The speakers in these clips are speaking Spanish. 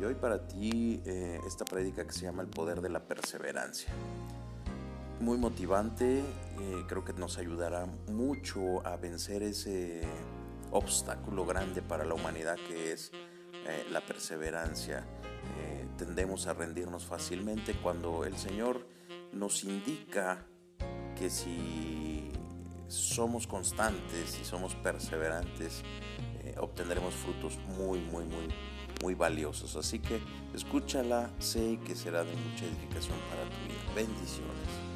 Y hoy para ti eh, esta prédica que se llama El poder de la perseverancia. Muy motivante, eh, creo que nos ayudará mucho a vencer ese obstáculo grande para la humanidad que es eh, la perseverancia. tendemos a rendirnos fácilmente cuando el Señor nos indica que si somos constantes y somos perseverantes, obtendremos frutos muy, muy, muy muy valiosos. Así que escúchala, sé que será de mucha edificación para tu vida. Bendiciones.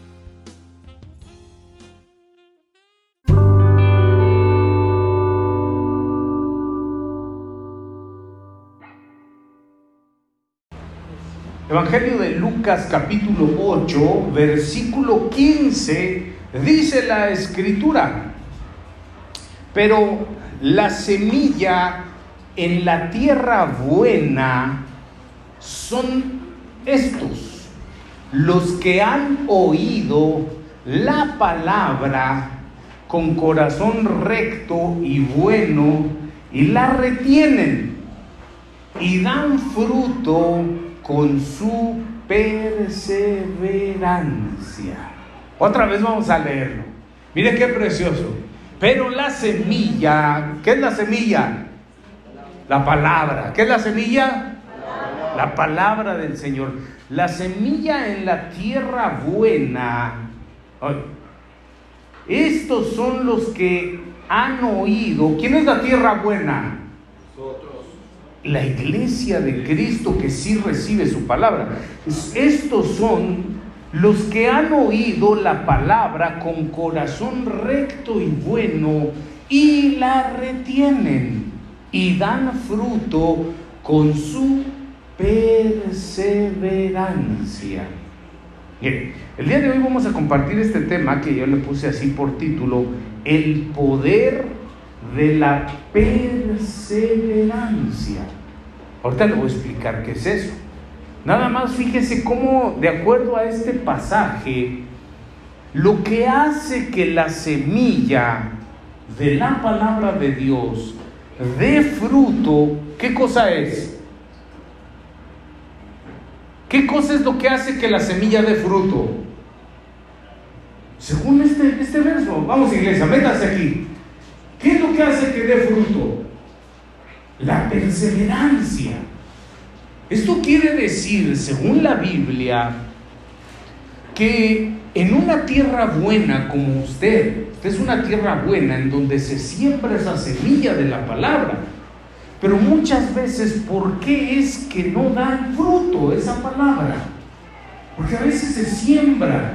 Evangelio de Lucas capítulo 8, versículo 15, dice la escritura, pero la semilla en la tierra buena son estos, los que han oído la palabra con corazón recto y bueno y la retienen y dan fruto con su perseverancia. Otra vez vamos a leerlo. Mire qué precioso. Pero la semilla, ¿qué es la semilla? La palabra. ¿Qué es la semilla? La palabra del Señor. La semilla en la tierra buena. Estos son los que han oído. ¿Quién es la tierra buena? Nosotros. La iglesia de Cristo que sí recibe su palabra. Estos son los que han oído la palabra con corazón recto y bueno y la retienen y dan fruto con su perseverancia. Bien, el día de hoy vamos a compartir este tema que yo le puse así por título, el poder de la perseverancia. Ahorita le voy a explicar qué es eso. Nada más fíjese cómo, de acuerdo a este pasaje, lo que hace que la semilla de la palabra de Dios de fruto, ¿qué cosa es? ¿Qué cosa es lo que hace que la semilla dé fruto? Según este, este verso, vamos iglesia, métase aquí. ¿Qué es lo que hace que dé fruto? La perseverancia. Esto quiere decir, según la Biblia, que en una tierra buena como usted, es una tierra buena en donde se siembra esa semilla de la palabra. Pero muchas veces, ¿por qué es que no da fruto esa palabra? Porque a veces se siembra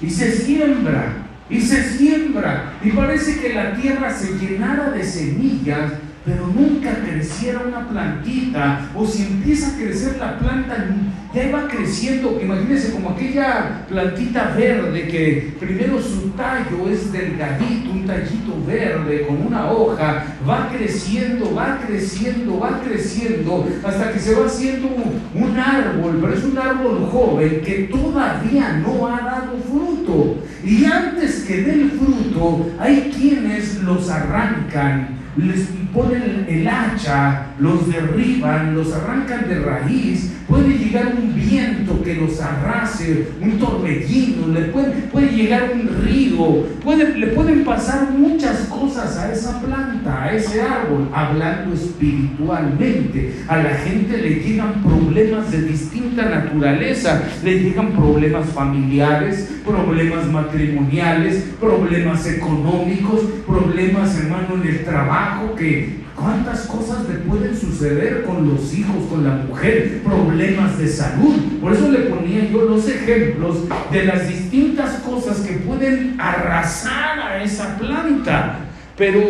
y se siembra y se siembra y parece que la tierra se llenara de semillas pero nunca creciera una plantita, o si empieza a crecer la planta, ya va creciendo, imagínense como aquella plantita verde que primero su tallo es delgadito, un tallito verde con una hoja, va creciendo, va creciendo, va creciendo, hasta que se va haciendo un, árbol, pero es un árbol joven que todavía no ha dado fruto. Y antes que dé el fruto, hay quienes los arrancan les ponen el hacha, los derriban, los arrancan de raíz, puede llegar un viento que los arrase, un torbellino, le puede, puede llegar un río, puede, le pueden pasar muchas cosas a esa planta, a ese árbol, hablando espiritualmente. A la gente le llegan problemas de distinta naturaleza, le llegan problemas familiares, problemas matrimoniales, problemas económicos, problemas hermano en el trabajo que ¿Cuántas cosas le pueden suceder con los hijos, con la mujer? Problemas de salud. Por eso le ponía yo los ejemplos de las distintas cosas que pueden arrasar a esa planta. Pero,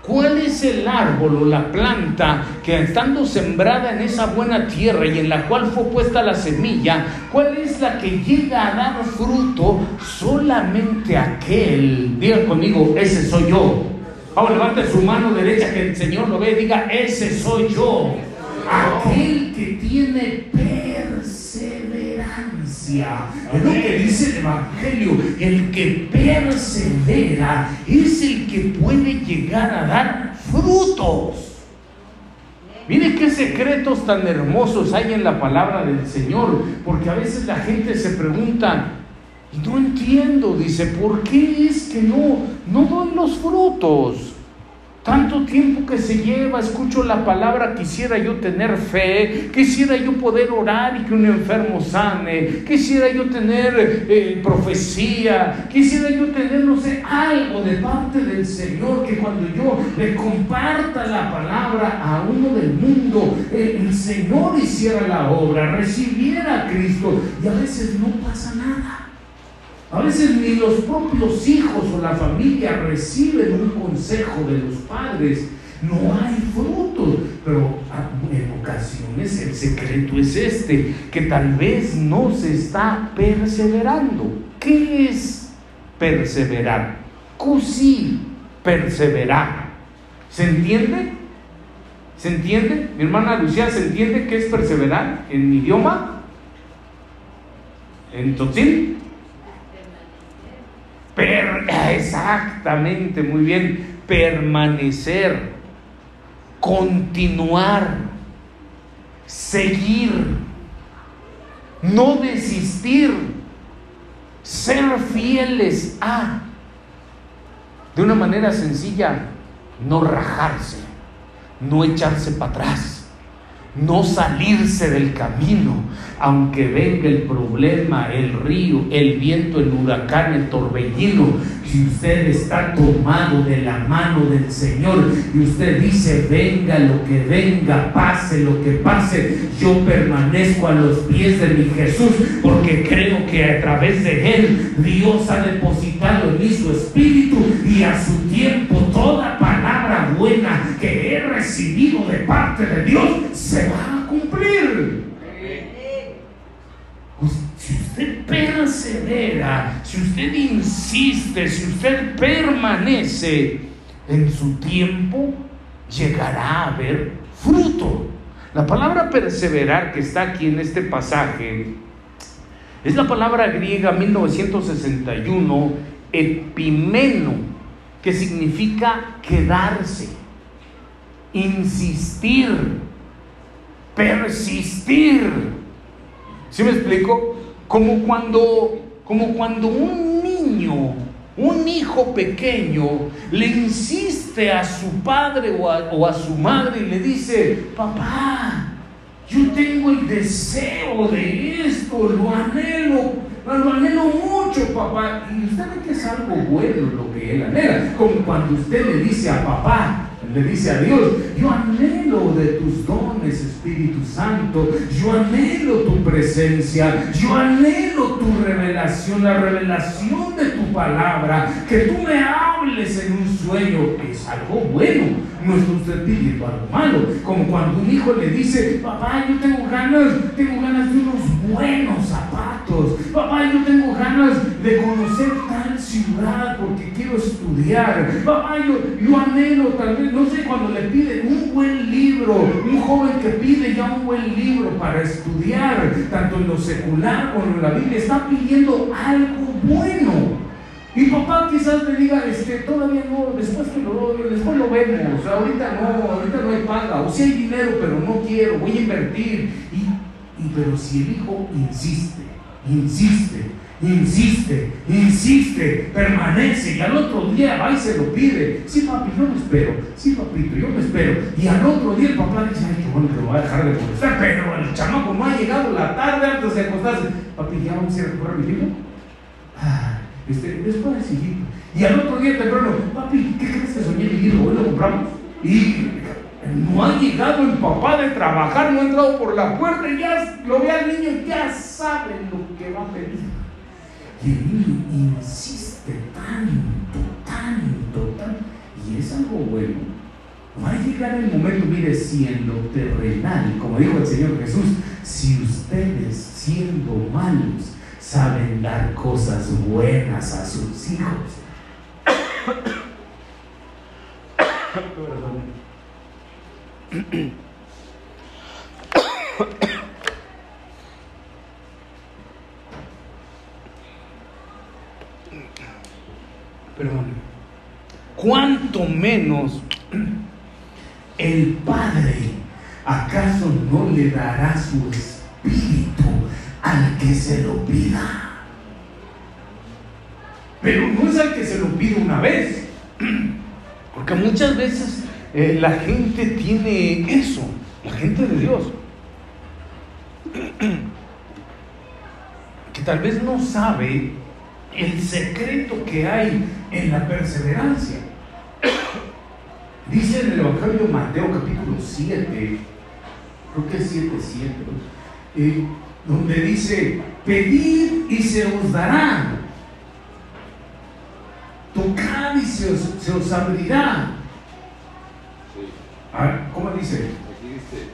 ¿cuál es el árbol o la planta que estando sembrada en esa buena tierra y en la cual fue puesta la semilla, cuál es la que llega a dar fruto? Solamente aquel, diga conmigo, ese soy yo Vamos, levante su mano derecha que el Señor lo ve y diga, ese soy yo. Aquel que tiene perseverancia. Es lo que dice el Evangelio. El que persevera es el que puede llegar a dar frutos. Mire qué secretos tan hermosos hay en la palabra del Señor, porque a veces la gente se pregunta, no entiendo, dice, ¿por qué es que no, no doy los frutos? Tanto tiempo que se lleva, escucho la palabra, quisiera yo tener fe, quisiera yo poder orar y que un enfermo sane, quisiera yo tener eh, profecía, quisiera yo tener, no sé, algo de parte del Señor, que cuando yo le comparta la palabra a uno del mundo, eh, el Señor hiciera la obra, recibiera a Cristo y a veces no pasa nada. A veces ni los propios hijos o la familia reciben un consejo de los padres. No hay frutos, pero en ocasiones el secreto es este, que tal vez no se está perseverando. ¿Qué es perseverar? Cusi, perseverar. ¿Se entiende? ¿Se entiende? Mi hermana Lucía, ¿se entiende qué es perseverar en mi idioma? ¿En totil? exactamente, muy bien. Permanecer, continuar, seguir, no desistir, ser fieles a, de una manera sencilla, no rajarse, no echarse para atrás no salirse del camino, aunque venga el problema, el río, el viento, el huracán, el torbellino, si usted está tomado de la mano del Señor y usted dice, venga lo que venga, pase lo que pase, yo permanezco a los pies de mi Jesús porque creo que a través de Él Dios ha depositado en mí su espíritu y a su tiempo toda palabra buena que recibido de parte de Dios se va a cumplir. Si usted persevera, si usted insiste, si usted permanece en su tiempo, llegará a haber fruto. La palabra perseverar que está aquí en este pasaje es la palabra griega 1961, epimeno, que significa quedarse, insistir, persistir. ¿Sí me explico? Como cuando, como cuando un niño, un hijo pequeño, le insiste a su padre o a, o a su madre y le dice, papá, yo tengo el deseo de esto, lo anhelo, lo anhelo mucho, papá. Y usted ve que es algo bueno lo que él anhela. Como cuando usted le dice a papá, le dice a Dios, yo anhelo de tus dones, Espíritu Santo, yo anhelo tu presencia, yo anhelo tu revelación, la revelación de palabra, que tú me hables en un sueño, es algo bueno, no es usted pidiendo algo malo, como cuando un hijo le dice, papá, yo tengo ganas, tengo ganas de unos buenos zapatos, papá, yo tengo ganas de conocer tal ciudad porque quiero estudiar, papá, yo, yo anhelo tal vez, no sé, cuando le piden un buen libro, un joven que pide ya un buen libro para estudiar, tanto en lo secular como en la Biblia, está pidiendo algo bueno. Y papá quizás le diga, este, todavía no, después que lo después lo vemos, ahorita no, ahorita no hay paga, o si hay dinero, pero no quiero, voy a invertir. Y, pero si el hijo insiste, insiste, insiste, insiste, permanece y al otro día va y se lo pide. Sí, papi, yo me espero. Sí, papito, yo me espero. Y al otro día el papá dice, ay, qué bueno que lo va a dejar de contestar, pero el chamaco no ha llegado la tarde antes de acostarse. Papi, ¿ya vamos a ir a comprar mi libro? Ah, este, después, hijito. Y al otro día temprano, papi, ¿qué crees que soñé mi? Hoy lo compramos. Y no ha llegado el papá de trabajar, no ha entrado por la puerta y ya lo ve al niño, ya sabe lo que va a pedir. Y el niño insiste tanto, tanto, tanto. Y es algo bueno. Va a llegar el momento, mire, siendo terrenal, como dijo el Señor Jesús, si ustedes siendo malos saben dar cosas buenas a sus hijos. Perdón. Cuanto menos el Padre ¿acaso no le dará su espíritu al que se lo pida? Pero no es al que se lo pide una vez, porque muchas veces eh, la gente tiene eso, la gente de Dios, que tal vez no sabe el secreto que hay en la perseverancia. Dice en el Evangelio de Mateo capítulo 7, creo que es 7, 7, eh, donde dice, pedid y se os dará, tocad y se os, se os abrirá. ¿Cómo dice? Aquí dice,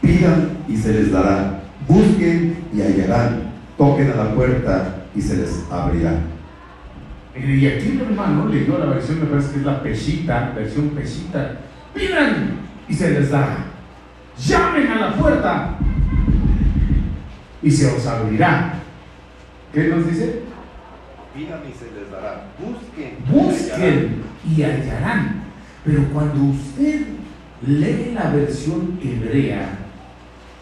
pidan y se les dará, busquen y hallarán, toquen a la puerta y se les abrirá. Y aquí mi hermano leyó la versión, me parece que es la pechita, versión pechita. Pidan y se les dará. Llamen a la puerta y se os abrirá. ¿Qué nos dice? Pidan y se les dará. Busquen. Busquen y hallarán. Pero cuando usted lee la versión hebrea,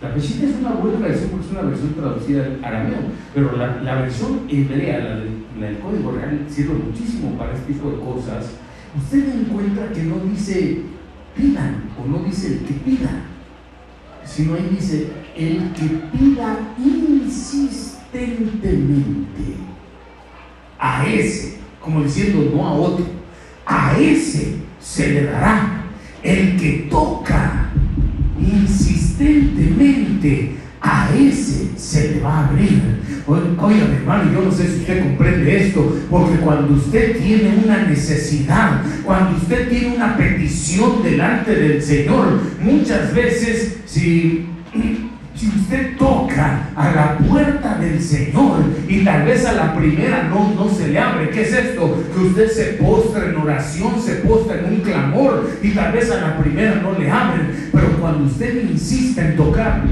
la Pesita es una buena versión porque es una versión traducida al arameo, pero la, la versión hebrea, la, del Código Real, sirve muchísimo para este tipo de cosas. Usted encuentra que no dice pidan o no dice el que pida, sino ahí dice el que pida insistentemente a ese, como diciendo no a otro, a ese se le dará. El que toca insistentemente a ese se le va a abrir. Oiga, mi hermano, yo no sé si usted comprende esto, porque cuando usted tiene una necesidad, cuando usted tiene una petición delante del Señor, muchas veces, si si usted toca a la puerta del Señor y tal vez a la primera no, no se le abre, ¿qué es esto? Que usted se postra en oración, se postra en un clamor y tal vez a la primera no le abren, pero cuando usted insiste en tocar,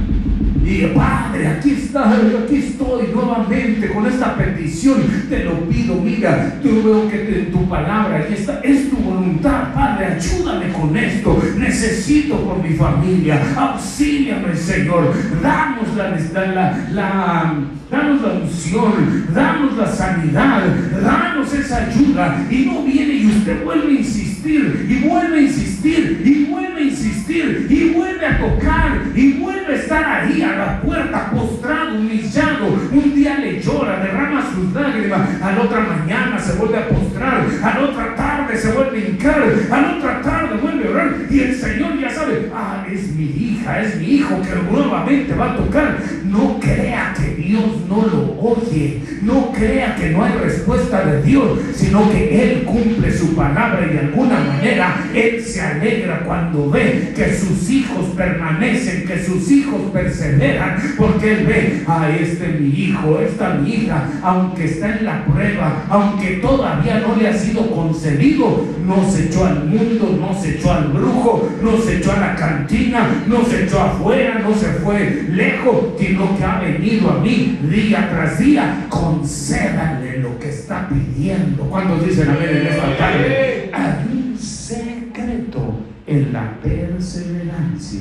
y Padre, aquí está, aquí estoy nuevamente con esta petición. Te lo pido, mira, yo veo que en tu palabra, aquí está, es tu voluntad, Padre, ayúdame con esto. Necesito por mi familia, auxíliame, Señor. Damos la, la, la danos la unción, danos la sanidad, danos esa ayuda. Y no viene y usted vuelve a insistir, y vuelve a insistir, y vuelve a insistir, y vuelve a tocar, y vuelve a estar ahí a la puerta, postrado, humillado. Un día le llora, derrama sus lágrimas, a la otra mañana se vuelve a postrar, a la otra tarde se vuelve a hincar, a la otra tarde vuelve a orar, y el Señor ya sabe, ah, es mi hija, es mi hijo que nuevamente va a tocar. No crea que Dios no lo oye. No crea que no hay respuesta de Dios, sino que Él cumple su palabra y de alguna manera Él se alegra cuando ve que sus hijos permanecen, que sus hijos perseveran, porque Él ve a este mi hijo, esta mi hija, aunque está en la prueba, aunque todavía no le ha sido concedido, no se echó al mundo, no se echó al brujo, no se echó a la cantina, no se echó afuera, no se fue lejos, sino que ha venido a mí día tras día, concédale lo que está pidiendo. cuando dicen amén en esta tarde? Hay un secreto en la perseverancia.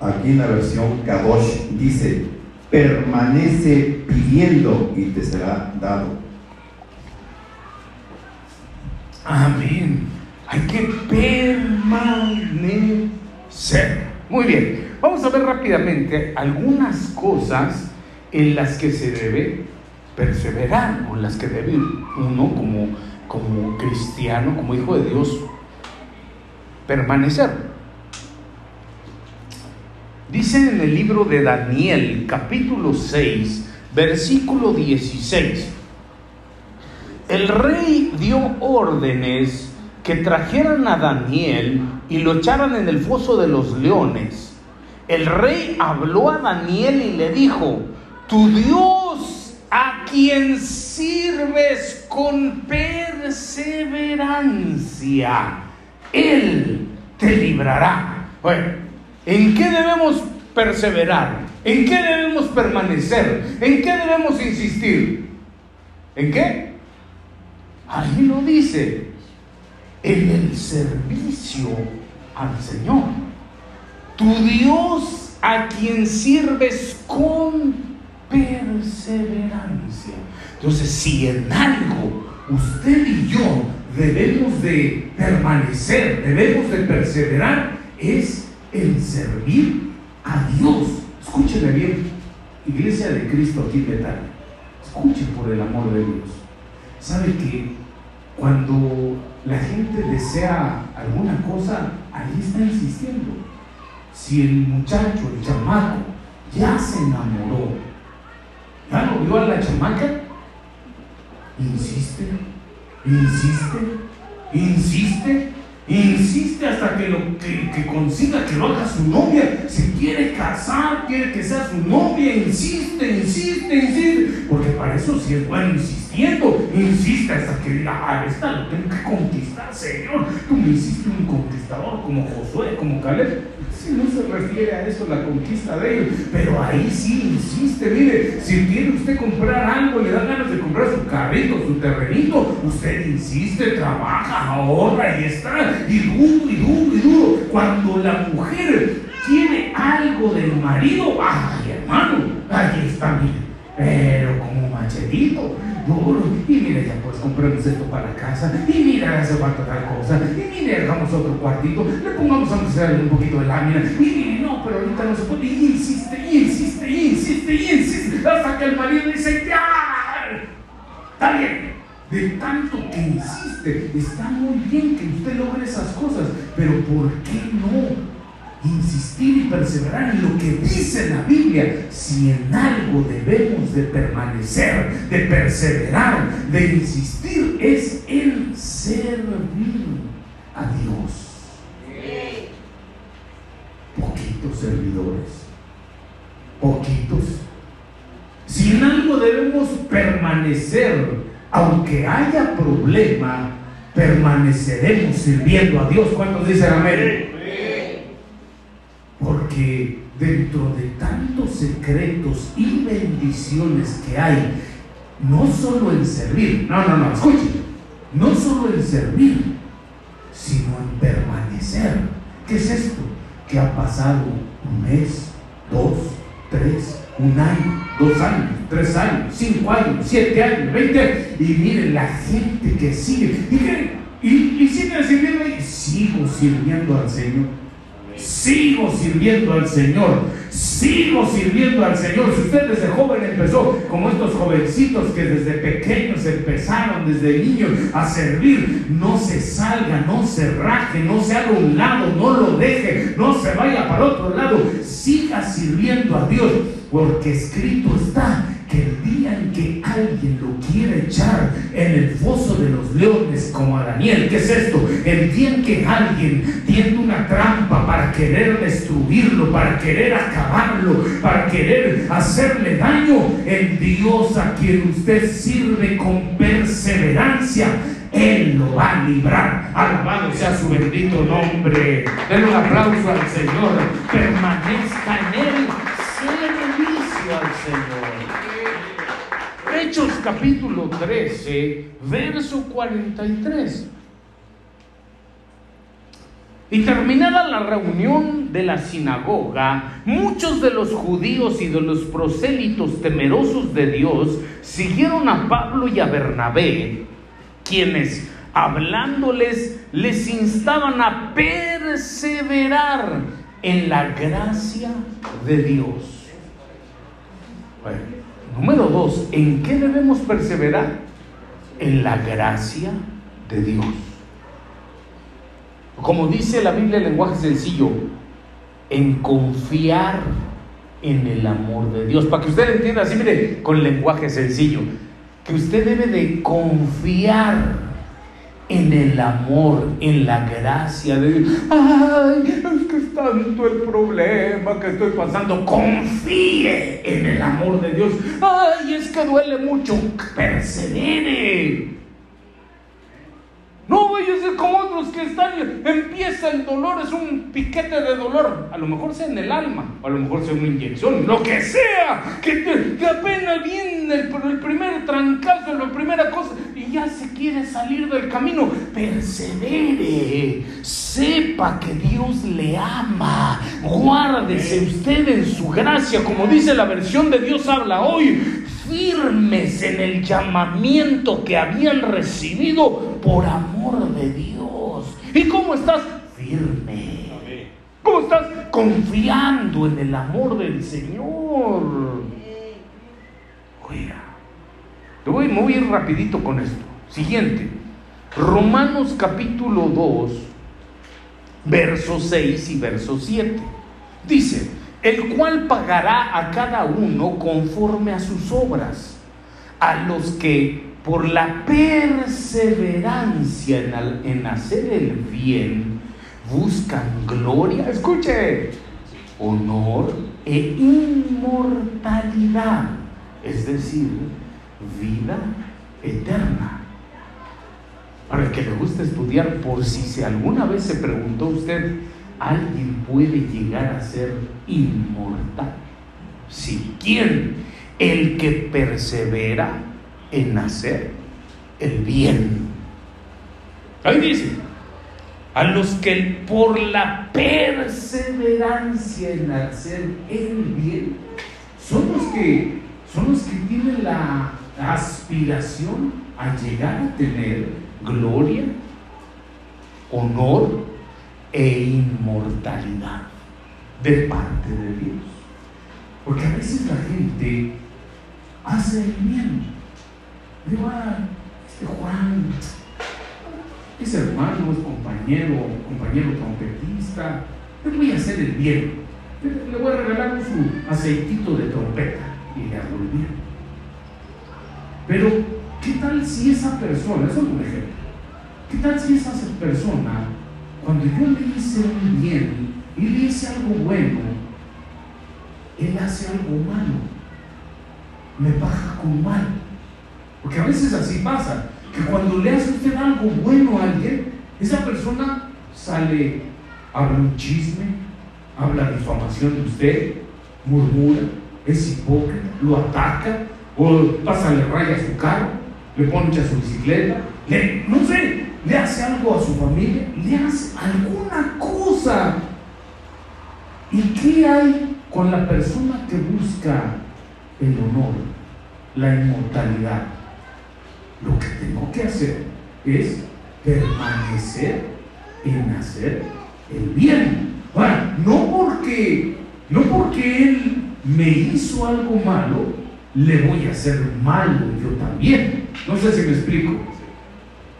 Aquí en la versión Kadosh dice, permanece pidiendo y te será dado. Amén. Hay que permanecer. Muy bien. Vamos a ver rápidamente algunas cosas en las que se debe perseverar o en las que debe uno como, como cristiano, como hijo de Dios, permanecer. Dice en el libro de Daniel, capítulo 6, versículo 16, el rey dio órdenes que trajeran a Daniel y lo echaran en el foso de los leones el rey habló a Daniel y le dijo, tu Dios a quien sirves con perseverancia, Él te librará. Bueno, ¿en qué debemos perseverar? ¿En qué debemos permanecer? ¿En qué debemos insistir? ¿En qué? Ahí lo dice, en el servicio al Señor. Tu Dios a quien sirves con perseverancia. Entonces, si en algo usted y yo debemos de permanecer, debemos de perseverar, es el servir a Dios. Escúcheme bien, Iglesia de Cristo aquí en Betania. Escuche por el amor de Dios. ¿Sabe que cuando la gente desea alguna cosa, ahí está insistiendo? Si el muchacho, el chamaco, ya se enamoró, ya lo vio a la chamaca, insiste, insiste, insiste, insiste hasta que, lo, que, consiga que lo haga su novia. Si quiere casar, quiere que sea su novia, insiste, insiste, insiste. Porque para eso sí es bueno insistiendo. Insiste hasta que diga, ah, esta lo tengo que conquistar, Señor. Tú me hiciste un conquistador como Josué, como Caleb no se refiere a eso la conquista de ellos, pero ahí sí insiste, mire, si quiere usted comprar algo, le da ganas de comprar su carrito, su terrenito, usted insiste, trabaja, ahorra y está, y duro, y duro, y duro. Cuando la mujer tiene algo del marido, ay hermano, ahí está, mire, pero como machetito, y mira, ya pues compramos esto para casa. Y mira, hace falta tal cosa. Y mira, dejamos otro cuartito. Le pongamos a hacer un poquito de lámina. Y mire, no, pero ahorita no se puede. Y insiste, y insiste, y insiste, y insiste. Hasta que el marido dice, ya. Está bien. De tanto que insiste, está muy bien que usted logre esas cosas. Pero ¿por qué no? Insistir y perseverar en lo que dice la Biblia. Si en algo debemos de permanecer, de perseverar, de insistir, es en servir a Dios. Poquitos servidores, poquitos. Si en algo debemos permanecer, aunque haya problema, permaneceremos sirviendo a Dios. ¿Cuántos dicen amén? Porque dentro de tantos secretos y bendiciones que hay, no solo en servir, no, no, no, escuchen, no solo en servir, sino en permanecer. ¿Qué es esto? Que ha pasado un mes, dos, tres, un año, dos años, tres años, cinco años, siete años, veinte, y miren la gente que sigue, y, y, y sigue sirviendo y sigo sirviendo al Señor sigo sirviendo al Señor, sigo sirviendo al Señor. Si usted desde joven empezó, como estos jovencitos que desde pequeños empezaron, desde niños, a servir, no se salga, no se raje, no se haga un lado, no lo deje, no se vaya para otro lado, siga sirviendo a Dios, porque escrito está que el día en que alguien lo quiere echar en el foso de los leones como a Daniel, ¿qué es esto? El día en que alguien tiene una trampa para querer destruirlo, para querer acabarlo, para querer hacerle daño, el Dios a quien usted sirve con perseverancia, él lo va a librar. Alabado sea su bendito nombre. Den un aplauso al Señor. Permanezca en Él. Hechos capítulo 13, verso 43. Y terminada la reunión de la sinagoga, muchos de los judíos y de los prosélitos temerosos de Dios siguieron a Pablo y a Bernabé, quienes hablándoles les instaban a perseverar en la gracia de Dios. Bueno, Número dos, ¿en qué debemos perseverar? En la gracia de Dios. Como dice la Biblia en lenguaje sencillo, en confiar en el amor de Dios. Para que usted entienda así, mire, con lenguaje sencillo, que usted debe de confiar en el amor, en la gracia de Dios. Ay, tanto el problema que estoy pasando. Confíe en el amor de Dios. Ay, es que duele mucho. Persevere. No vaya a ser como otros que están, empieza el dolor, es un piquete de dolor. A lo mejor sea en el alma, a lo mejor sea una inyección, lo que sea, que, apenas viene el, el primer trancazo, la primera cosa, y ya se quiere salir del camino, persevere, sepa que Dios le ama, guárdese usted en su gracia, como dice la versión de Dios habla hoy, firmes en el llamamiento que habían recibido por amor de Dios. ¿Y cómo estás? Firme. ¿Cómo estás? Confiando en el amor del Señor. Oiga, te voy, me voy a ir rapidito con esto. Siguiente. Romanos capítulo 2, verso 6 y verso 7. Dice, el cual pagará a cada uno conforme a sus obras, a los que por la perseverancia en, hacer el bien buscan gloria, escuche, honor e inmortalidad, es decir, vida eterna. Para el que le gusta estudiar, por si se alguna vez se preguntó usted, ¿alguien puede llegar a ser inmortal? Si ¿quién? El que persevera en hacer el bien. Ahí dice, a los que por la perseverancia en hacer el bien, son los que, son los que tienen la aspiración a llegar a tener gloria, honor e inmortalidad de parte de Dios. Porque a veces la gente hace el bien. Digo, ah, este Juan es hermano, es compañero, compañero trompetista, le voy a hacer el bien. Le voy a regalar su aceitito de trompeta y le hago el bien. Pero, ¿qué tal si esa persona, eso es un ejemplo, qué tal si esa persona, cuando yo le hice un bien y le hice algo bueno, él hace algo malo, me baja con mal? Porque a veces así pasa que cuando le hace usted algo bueno a alguien, esa persona sale, habla un chisme, habla difamación de usted, murmura, es hipócrita, lo ataca, o pasa, le raya su carro, le poncha su bicicleta, le, no sé, le hace algo a su familia, le hace alguna cosa. ¿Y qué hay con la persona que busca el honor, la inmortalidad? Lo que tengo que hacer es permanecer en hacer el bien. Ahora, no porque, no porque él me hizo algo malo, le voy a hacer malo yo también. No sé si me explico.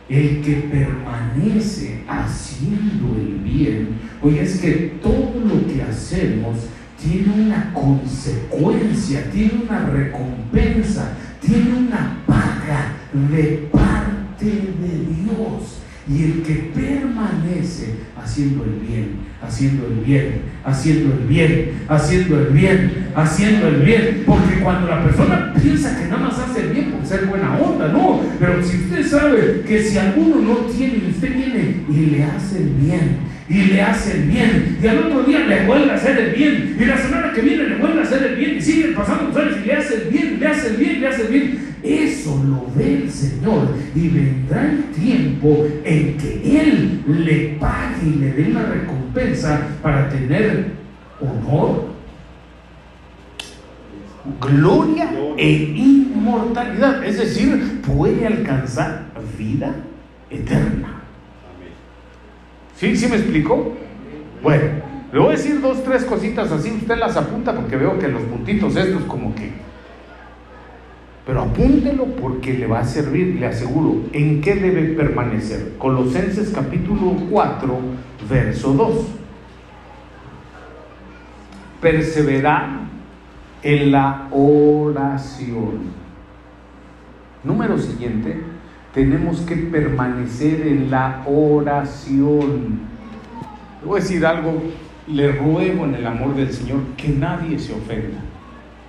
El que permanece haciendo el bien, oye, es que todo lo que hacemos tiene una consecuencia, tiene una recompensa, tiene una paga de parte de Dios. Y el que permanece haciendo el bien, haciendo el bien, haciendo el bien, haciendo el bien, haciendo el bien. Porque cuando la persona piensa que nada más hace el bien por ser buena onda, no. Pero si usted sabe que si alguno no tiene y usted viene y le hace el bien, y le hace el bien, y al otro día le vuelve a hacer el bien, y la semana que viene le vuelve a hacer el bien, y sigue pasando los años y le hace el bien, le hace el bien, le hace el bien. Eso lo ve el Señor y vendrá el tiempo en que Él le pague y le dé una recompensa para tener honor, gloria e inmortalidad. Es decir, puede alcanzar vida eterna. ¿Sí? ¿Sí me explico? Bueno, le voy a decir dos, tres cositas así, usted las apunta porque veo que los puntitos estos como que... Pero apúntelo porque le va a servir, le aseguro. ¿En qué debe permanecer? Colosenses capítulo 4, verso 2. Perseverar en la oración. Número siguiente, tenemos que permanecer en la oración. Le voy a decir algo, le ruego en el amor del Señor que nadie se ofenda.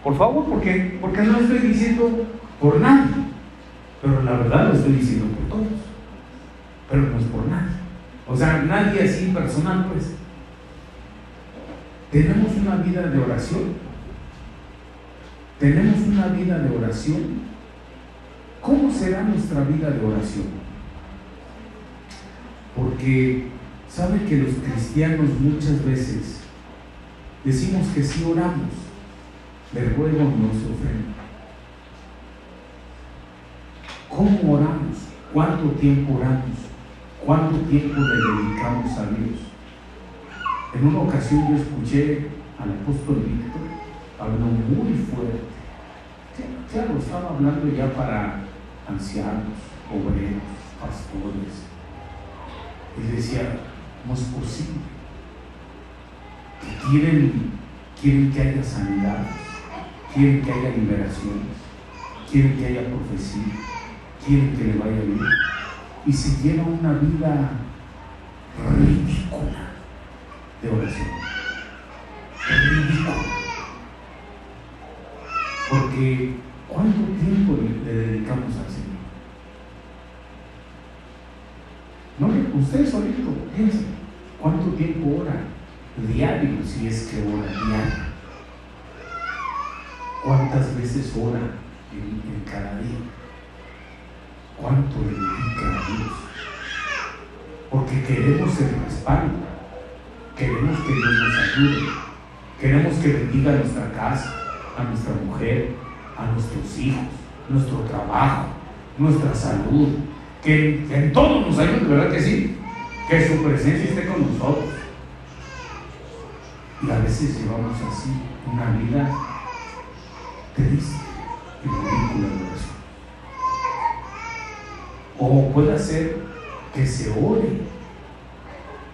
Por favor, porque, porque no estoy diciendo por nadie, pero la verdad lo estoy diciendo por todos, pero no es por nadie. O sea, nadie así personal, pues. Tenemos una vida de oración. Tenemos una vida de oración ¿cómo será nuestra vida de oración? Porque sabe que los cristianos muchas veces decimos que sí oramos, pero luego no se ofrenda. ¿Cómo oramos? ¿Cuánto tiempo oramos? ¿Cuánto tiempo le dedicamos a Dios? En una ocasión yo escuché al apóstol Víctor habló muy fuerte. Claro, estaba hablando ya para ancianos, obreros, pastores. Él decía, no es posible. Que quieren, quieren que haya sanidad, quieren que haya liberaciones, quieren que haya profecía, quieren que le vaya bien. Y se lleva una vida ridícula de oración. Ridícula. Porque ¿cuánto tiempo le, dedicamos al Señor? No, ustedes solito piensen, ¿cuánto tiempo ora? Diario, si es que ora diario. ¿Cuántas veces ora en, cada día? ¿Cuánto le dedica a Dios? Porque queremos el respaldo Queremos que Dios nos ayude. Queremos que bendiga nuestra casa, a nuestra mujer, a nuestros hijos, nuestro trabajo, nuestra salud. Que, en todo nos ayude, ¿verdad que sí? Que su presencia esté con nosotros. Y a veces llevamos así una vida triste y ridícula de oración. O puede ser que se ore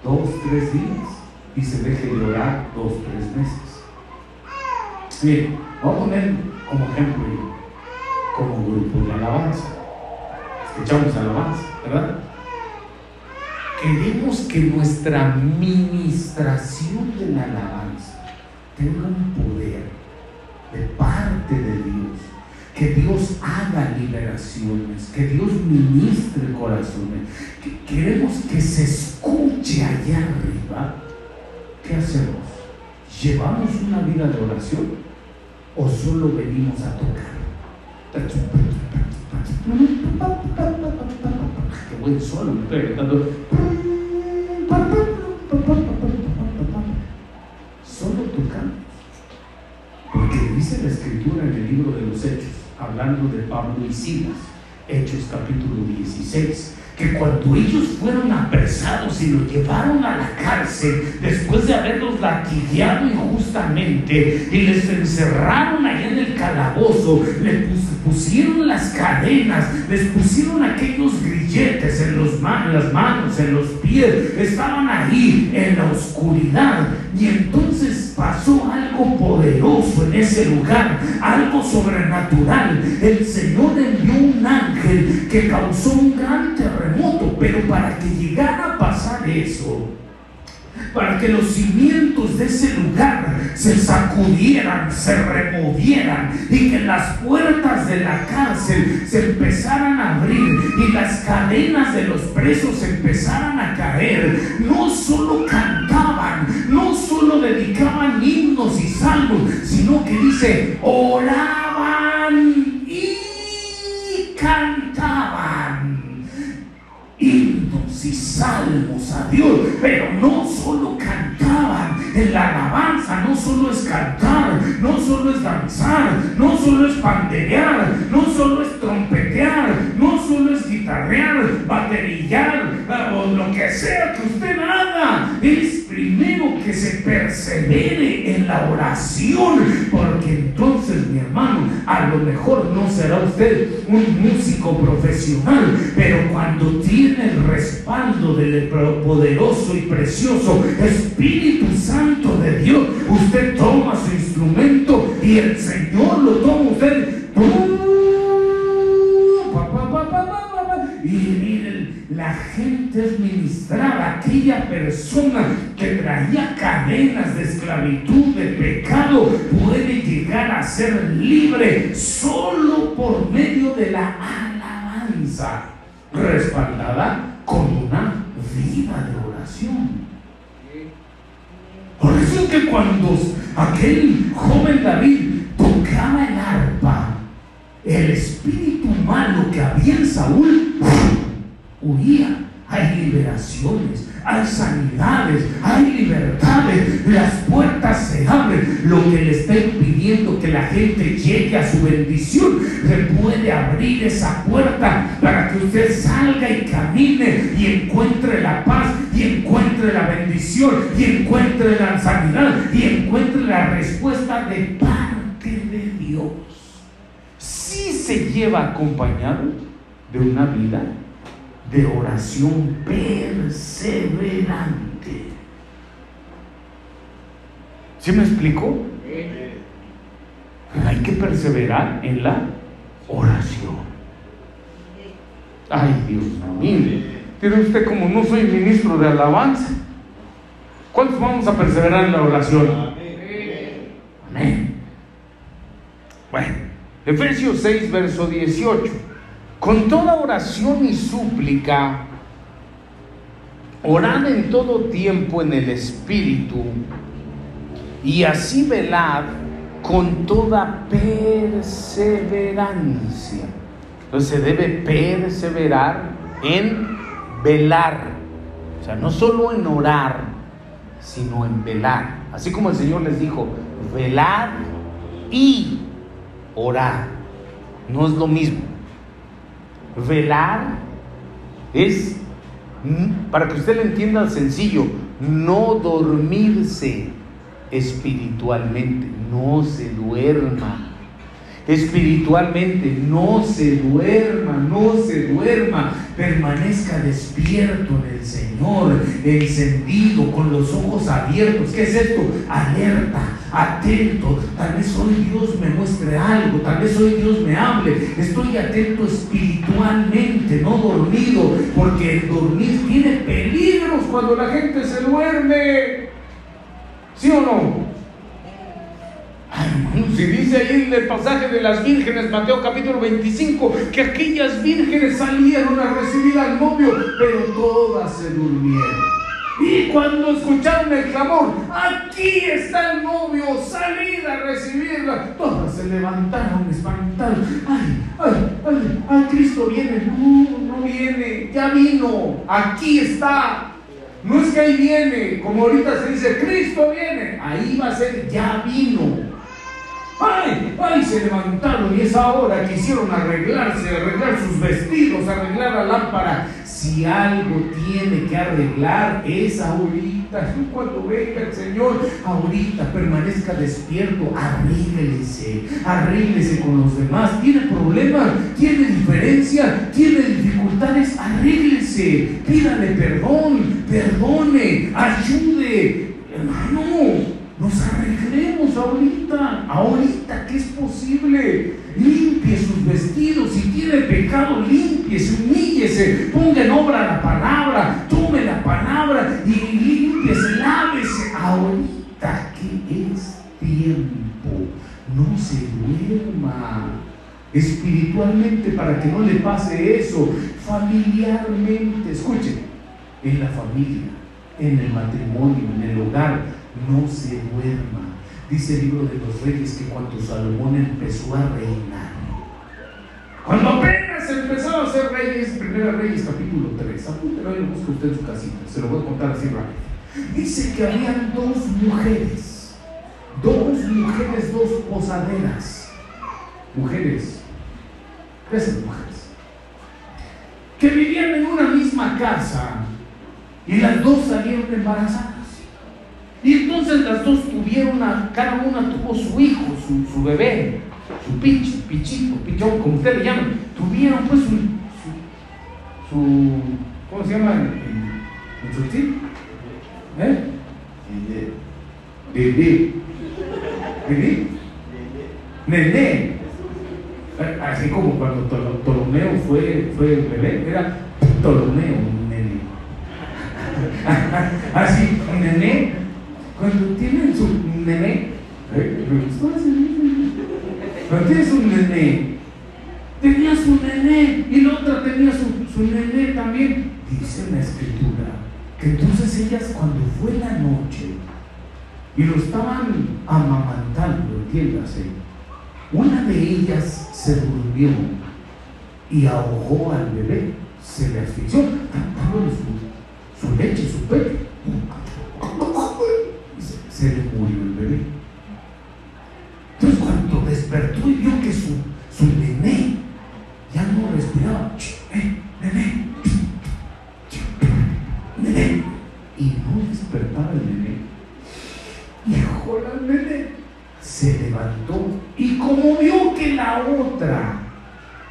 dos, tres días y se deje de orar dos, tres meses. Bien, vamos a poner como ejemplo como grupo de alabanza. Escuchamos alabanza, ¿verdad? Queremos que nuestra ministración de la alabanza tenga un poder de parte de Dios. Que Dios haga liberaciones, que Dios ministre corazones. Que queremos que se escuche allá arriba ¿qué hacemos? ¿Llevamos una vida de oración o solo venimos a tocar? Que voy solo, me estoy escritura en el libro de los Hechos, hablando de Pablo y Silas, Hechos capítulo 16 que cuando ellos fueron apresados y los llevaron a la cárcel, después de haberlos latigueado injustamente y les encerraron allá en el calabozo, les pusieron las cadenas, les pusieron aquellos grilletes en las manos, en los pies, estaban ahí en la oscuridad. Y entonces pasó algo poderoso en ese lugar, algo sobrenatural. El Señor envió un ángel que causó un gran terremoto, pero para que llegara a pasar eso, para que los cimientos de ese lugar se sacudieran, se removieran y que las puertas de la cárcel se empezaran a abrir y las cadenas de los presos empezaran a caer. No solo cantaban, no solo dedicaban himnos y salmos, sino que dice, oraban y cantaban y salmos a Dios, pero no solo cantaban, en la alabanza no solo es cantar, no solo es danzar, no solo es panderear, no solo es trompetear, no solo es guitarrear, baterillar o lo que sea que usted haga, es primero que se persevere en la oración, porque entonces mi hermano, a lo mejor no será usted un músico profesional, pero cuando tiene el respaldo del poderoso y precioso Espíritu Santo de Dios, usted toma su instrumento y el Señor lo toma usted. La gente es aquella persona que traía cadenas de esclavitud, de pecado, puede llegar a ser libre solo por medio de la alabanza, respaldada con una vida de oración. Por eso es que cuando aquel joven David tocaba el arpa, el Espíritu malo que había en Saúl, Hay liberaciones, hay sanidades, hay libertades, las puertas se abren. Lo que le está impidiendo que la gente llegue a su bendición, se puede abrir esa puerta para que usted salga y camine y encuentre la paz y encuentre la bendición y encuentre la sanidad y encuentre la respuesta de parte de Dios. Si se lleva acompañado de una vida de oración perseverante. ¿Sí me explico? Hay que perseverar en la oración. Ay, Dios mío. Tiene usted como no soy ministro de alabanza. ¿Cuántos vamos a perseverar en la oración? Amén. Bueno, Efesios 6, verso 18 con toda oración y súplica, orad en todo tiempo en el Espíritu, y así velad con toda perseverancia. Entonces se debe perseverar en velar, o sea, no solo en orar, sino en velar. Así como el Señor les dijo, velad y orar. No es lo mismo. Velar es, para que usted lo entienda sencillo, no dormirse espiritualmente, no se duerma. Espiritualmente, no se duerma, no se duerma, permanezca despierto en el Señor, encendido, con los ojos abiertos. ¿Qué es esto? Alerta, atento. Tal vez hoy Dios me muestre algo, tal vez hoy Dios me hable. Estoy atento espiritualmente, no dormido, porque el dormir tiene peligros cuando la gente se duerme. ¿Sí o no? Si dice ahí en el pasaje de las vírgenes, Mateo capítulo 25, que aquellas vírgenes salieron a recibir al novio, pero todas se durmieron. Y cuando escucharon el clamor, aquí está el novio, salid a recibirla, todas se levantaron espantadas. Ay, ay, ay, ay, Cristo viene. No, no viene, ya vino, aquí está. No es que ahí viene, como ahorita se dice, Cristo viene, ahí va a ser, ya vino. ¡Ay! ¡Ay! Se levantaron y es ahora quisieron arreglarse, arreglar sus vestidos, arreglar la lámpara. Si algo tiene que arreglar es ahorita. Cuando venga el Señor, ahorita permanezca despierto, arréglese, arréglese con los demás. ¿Tiene problemas? ¿Tiene diferencia? ¿Tiene dificultades? Arréglese, pídale perdón, perdone, ayude. Hermano, nos arreglemos ahorita, ahorita que es posible. Limpie sus vestidos, si tiene pecado, limpiese, humíllese, ponga en obra la palabra, tome la palabra y limpiese, lávese ahorita que es tiempo. No se duerma espiritualmente para que no le pase eso, familiarmente, escuche, en la familia, en el matrimonio, en el hogar no se duerma. Dice el libro de los reyes que cuando Salomón empezó a reinar, cuando apenas empezó a ser reyes, Primera Reyes capítulo 3, apúntelo y lo busca usted en su casita, se lo voy a contar así rápido. Dice que habían dos mujeres, dos mujeres, dos posaderas, mujeres, tres mujeres, que vivían en una misma casa y las dos salieron embarazadas. Y entonces las dos tuvieron, a, cada una tuvo su hijo, su, bebé, su picho, pichito, pichón, como usted le llama. Tuvieron pues su, su, ¿cómo se llama? ¿En ¿Eh? Bebé. Bebé. Nené. Así como cuando Ptolomeo fue, fue bebé, era Ptolomeo, nené. Así, nené cuando tienen su nené, cuando tienes un nené, tenía su nené y la otra tenía su, su nené también. Dice la escritura que entonces ellas cuando fue la noche y lo estaban amamantando, entiéndase, una de ellas se durmió y ahogó al bebé. Se le asfixió, su, su leche, su pecho. Se, le murió el bebé. Entonces cuando despertó y vio que su, su nené ya no respiraba, eh, nené, nené, y no despertaba el nené. Hijo, la nené se levantó y como vio que la otra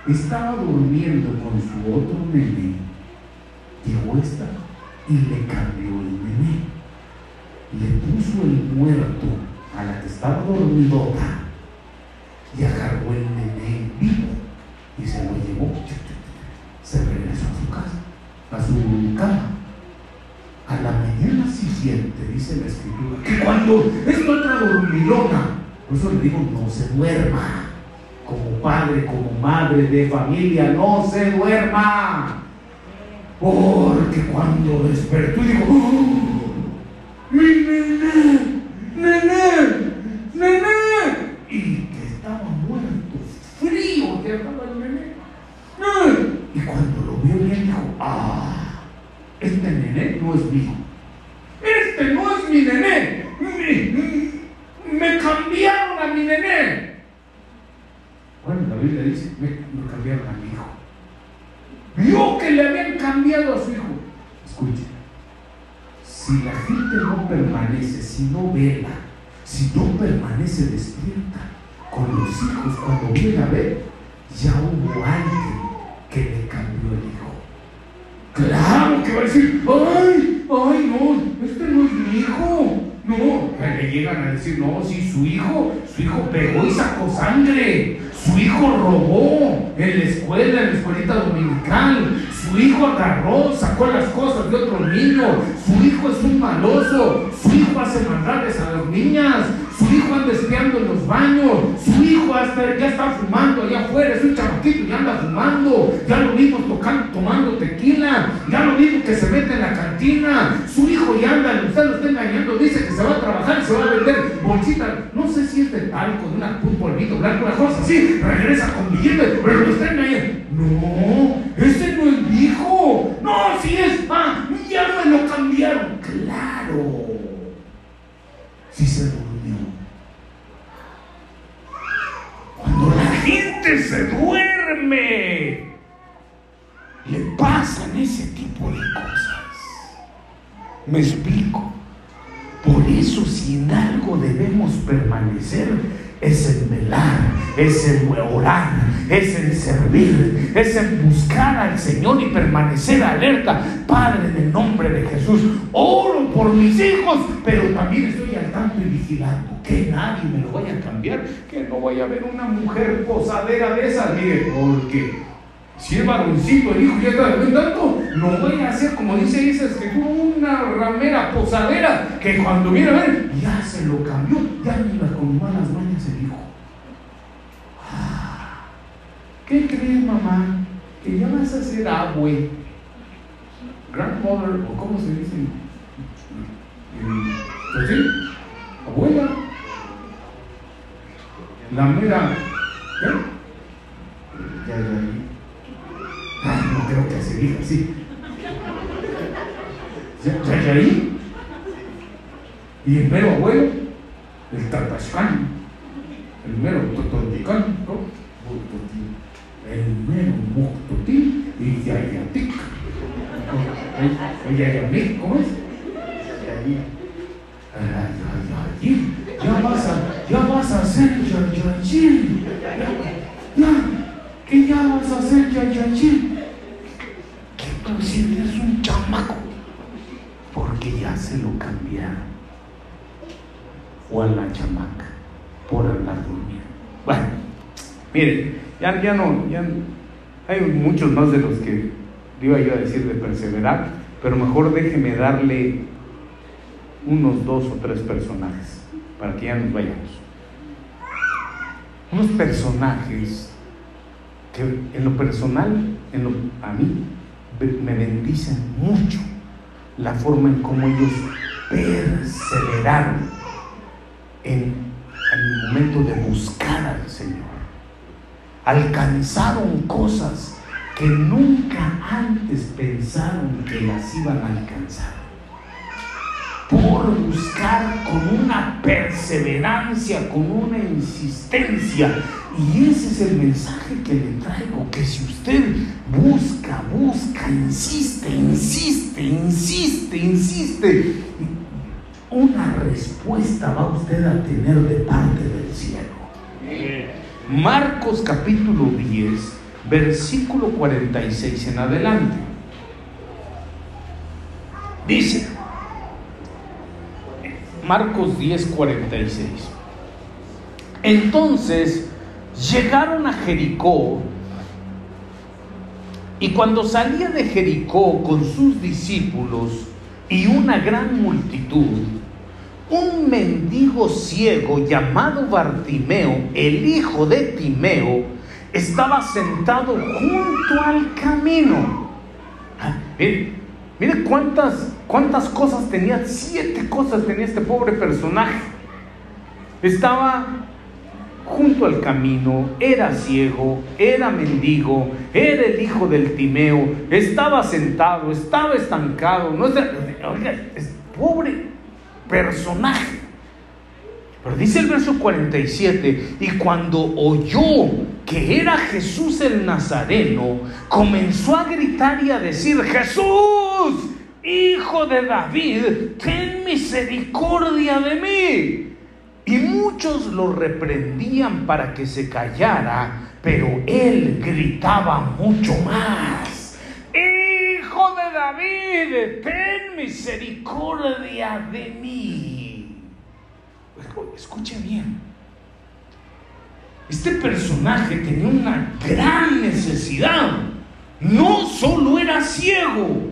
estaba durmiendo con su otro nené, llegó esta y le cambió el nené. Le el muerto a la que estaba dormidota y agarró el nené vivo y se lo llevó. Se regresó a su casa, a su cama. A la mañana siguiente, dice la escritura, que cuando es otra dormilona, por eso le digo, no se duerma. Como padre, como madre de familia, no se duerma. Porque cuando despertó y dijo, ¡Oh, mi nené, nené, nené, y que estaba muerto, frío, que estaba el nené. Y cuando lo vio bien dijo, ah, este nené no es mío. Este no es mi nené. Me, me cambiaron a mi nené. Bueno, la Biblia dice, me, me cambiaron a mi hijo. Vio que le habían cambiado a su hijo. Si la gente no permanece, si no vela, si no permanece despierta con los hijos, cuando viene a ver, ya hubo alguien que le cambió el hijo. Claro que va a decir, ay, ay, no, este no es mi hijo. No, le llegan a decir, no, si su hijo, su hijo pegó y sacó sangre. Su hijo robó en la escuela, en la escuelita dominical. Su hijo agarró, sacó las cosas de otro niño. Su hijo es un maloso. Su hijo hace maldades a las niñas. Su hijo anda espiando en los baños. Su hijo hasta ya está fumando allá afuera. Es un chamaquito y anda fumando. Ya lo vimos tocando, tomando tequila. Ya lo vimos que se mete en la cantina. Su hijo ya anda, usted lo está engañando. Dice que se va a trabajar y se va a vender bolsitas. No sé si es de talco, de una, un polvito blanco, una cosa así. Regresa con billetes, pero lo está engañando. No, ese no es hijo. No, si es. Ah, ya me lo cambiaron. Claro. Si se durmió. Cuando la se duerme, le pasan ese tipo de cosas. Me explico. Por eso si en algo debemos permanecer es en velar, es en orar, es en servir, es en buscar al Señor y permanecer alerta. Padre, en el nombre de Jesús, oro por mis hijos, pero también estoy al tanto y vigilando que nadie me lo vaya a cambiar, que no vaya a haber una mujer posadera de esas, mire, porque si el varoncito, el hijo ya está tanto, no vaya a ser como dice esa escritura, una ramera posadera que cuando viene a ver, ya se lo cambió, ya iba con malas mañas el hijo. Ah, ¿Qué crees, mamá? Que ya vas a ser abue, grandmother, o cómo se dice, pues sí, abuela, la mera, ¿eh? Ya, ya, No creo que se diga así. ¿Ya, ya, ya ahí? Y el mero abuelo, el tatashkan, el mero totondican, ¿no? el mero muktotín y yayatik. El yayamik, ¿cómo es? Ya vas a, ya vas a ser yayayim. Ya, que ya vas a ser yayayim tú si eres un chamaco, porque ya se lo cambiaron. O a la chamaca, por andar durmiendo. Bueno, miren, ya, ya no, ya hay muchos más de los que iba yo a decir de perseverar, pero mejor déjeme darle unos dos o tres personajes para que ya nos vayamos. Unos personajes que en lo personal, en lo, a mí, me bendicen mucho la forma en cómo ellos perseveraron en, el momento de buscar al Señor. Alcanzaron cosas que nunca antes pensaron que las iban a alcanzar. Por buscar con una perseverancia, con una insistencia. Y ese es el mensaje que le traigo, que si usted busca, busca, insiste, insiste, insiste, insiste, una respuesta va usted a tener de parte del cielo. Marcos capítulo 10 versículo 46 en adelante. Dice, Marcos 10, 46. Entonces llegaron a Jericó y cuando salía de Jericó con sus discípulos y una gran multitud, un mendigo ciego llamado Bartimeo, el hijo de Timeo, estaba sentado junto al camino. Ah, mire, cuántas, cuántas cosas tenía, siete cosas tenía este pobre personaje. Estaba junto al camino, era ciego, era mendigo, era el hijo del Timeo, estaba sentado, estaba estancado, no es pobre personaje. Pero dice el verso 47, y cuando oyó que era Jesús el Nazareno, comenzó a gritar y a decir, Jesús, hijo de David, ten misericordia de mí. Y muchos lo reprendían para que se callara, pero él gritaba mucho más. Hijo de David, ten misericordia de mí. Escuche bien. Este personaje tenía una gran necesidad. No solo era ciego,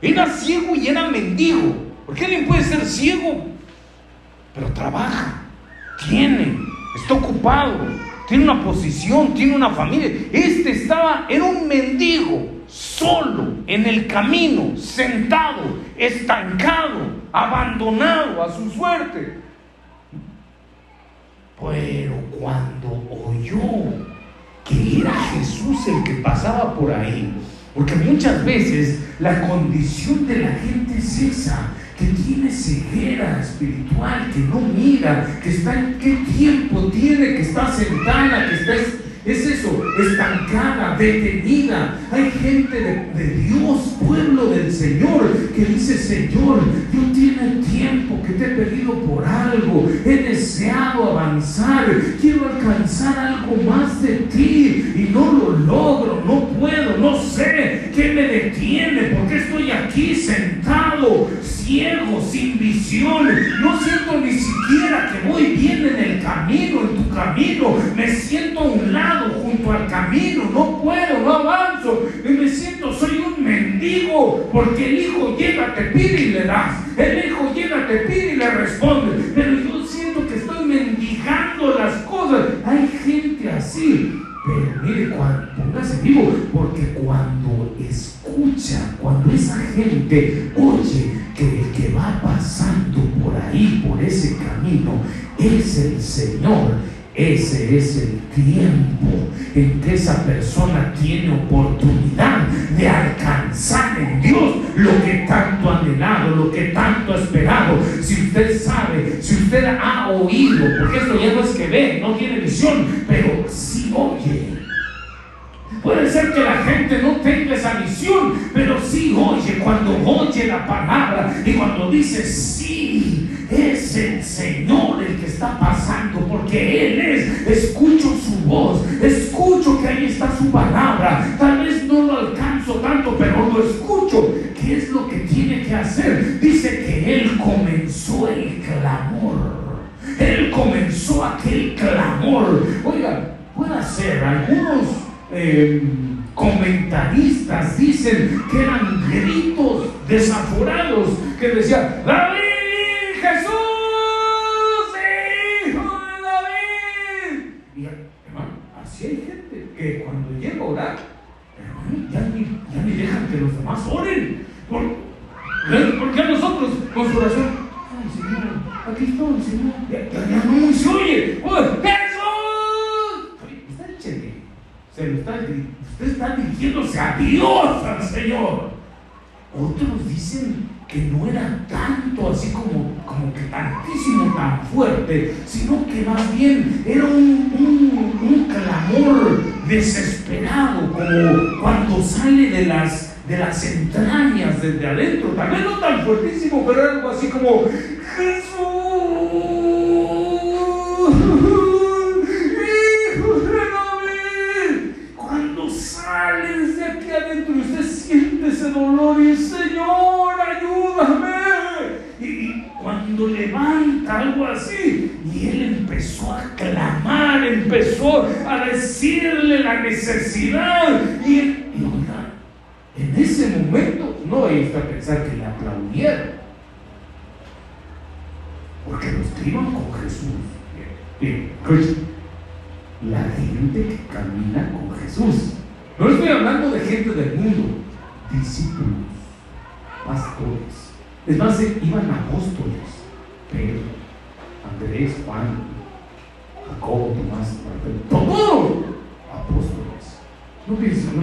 era ciego y era mendigo. Porque alguien puede ser ciego, pero trabaja, tiene, está ocupado, tiene una posición, tiene una familia. Este estaba, era un mendigo, solo, en el camino, sentado, estancado, abandonado a su suerte. Pero cuando oyó que era Jesús el que pasaba por ahí, porque muchas veces la condición de la gente es esa, que tiene ceguera espiritual, que no mira, que está en qué tiempo tiene, que está sentada, que está es eso, estancada, detenida. Hay gente de, Dios, pueblo del Señor, que dice, Señor, yo tiene tiempo que te he pedido por algo, he deseado avanzar, quiero alcanzar algo oye que el que va pasando por ahí, por ese camino, es el Señor, ese es el tiempo en que esa persona tiene oportunidad de alcanzar en Dios lo que tanto ha anhelado, lo que tanto ha esperado. Si usted sabe, si usted ha oído, porque esto ya no es que ve, no tiene visión, pero necesidad. Y, y en ese momento no hay a pensar que le aplaudieron. Porque los que iban con Jesús, bien, la gente que camina con Jesús no estoy hablando de gente del mundo, discípulos, pastores. Es más, iban apóstoles, Pedro, Andrés, Juan, Jacobo, Tomás, todos apóstoles. No piensa, no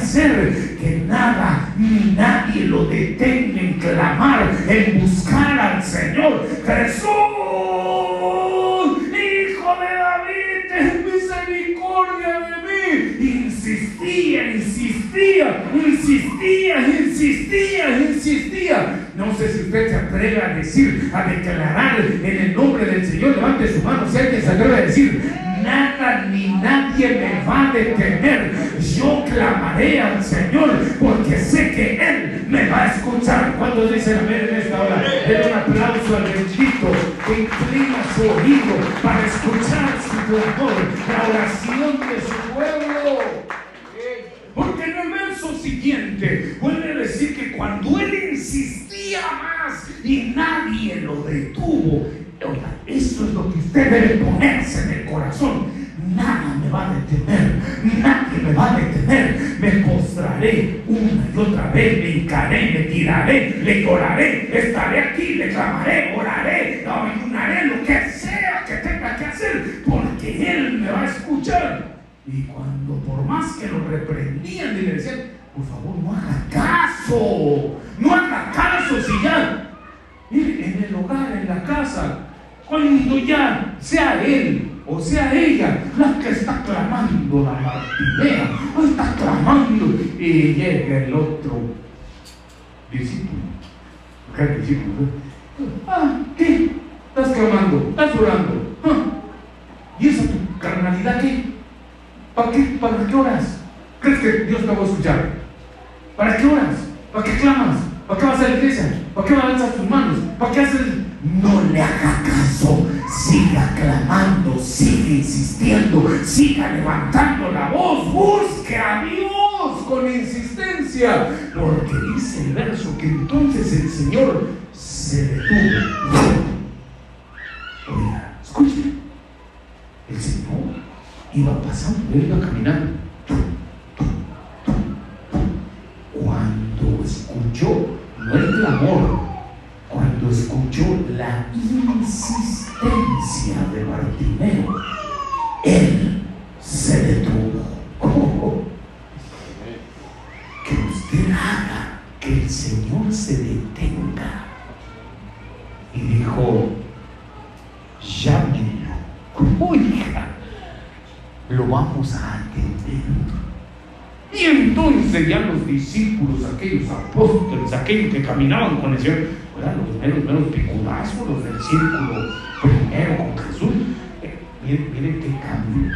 hacer. Que nada ni nadie lo detenga en clamar, en buscar al Señor. Jesús, Hijo de David, ten misericordia de mí. Insistía, insistía, insistía, insistía, insistía. No sé si usted se atreve a decir, a declarar en el nombre del Señor, levante su mano si alguien se atreve a decir, nada ni nadie me va a detener. Yo clamaré al Señor porque sé que Él me va a escuchar. Cuando dicen amén en esta hora, den un aplauso al bendito que inclina su oído para escuchar su clamor, la oración de su pueblo. Porque en el verso siguiente puede decir que cuando Él insistía más y nadie lo detuvo, eso es lo que usted debe ponerse en el corazón. Nada me va a detener, nadie me va a detener. Me postraré una y otra vez, me hincaré, me tiraré, le lloraré, estaré aquí, le clamaré, oraré, ayunaré, lo que sea que tenga que hacer, porque Él me va a escuchar. Y cuando por más que lo reprendían y le decían, por favor, no haga caso, no haga caso si ya, en el hogar, en la casa, cuando ya sea él o sea ella la que está clamando la martinea, está clamando y llega el otro discípulo, ¿qué discípulo? Ah, ¿qué? Estás clamando, estás orando. Ah, ¿Y esa tu carnalidad qué? ¿Para qué, ¿Para qué oras? ¿Crees que Dios te va a escuchar? ¿Para qué oras? ¿Para qué clamas? ¿Para qué vas a la iglesia? ¿Para qué alzar tus manos? ¿Para qué haces? No le haga caso. Siga clamando, siga insistiendo, siga levantando la voz. Busque a Dios con insistencia. Porque dice el verso que entonces el Señor se detuvo. Oiga. El Señor iba pasando, iba caminando. Cuando escuchó, el clamor, cuando escuchó la insistencia de Bartimeo, él se detuvo. que usted haga que el Señor se detenga. Y dijo, llámenlo. Oiga, lo vamos a atender. Y entonces ya los discípulos, aquellos apóstoles, aquellos que caminaban con el Señor, eran los menos, menos picudazos, los del círculo primero con Jesús. Eh, miren, miren qué cambio.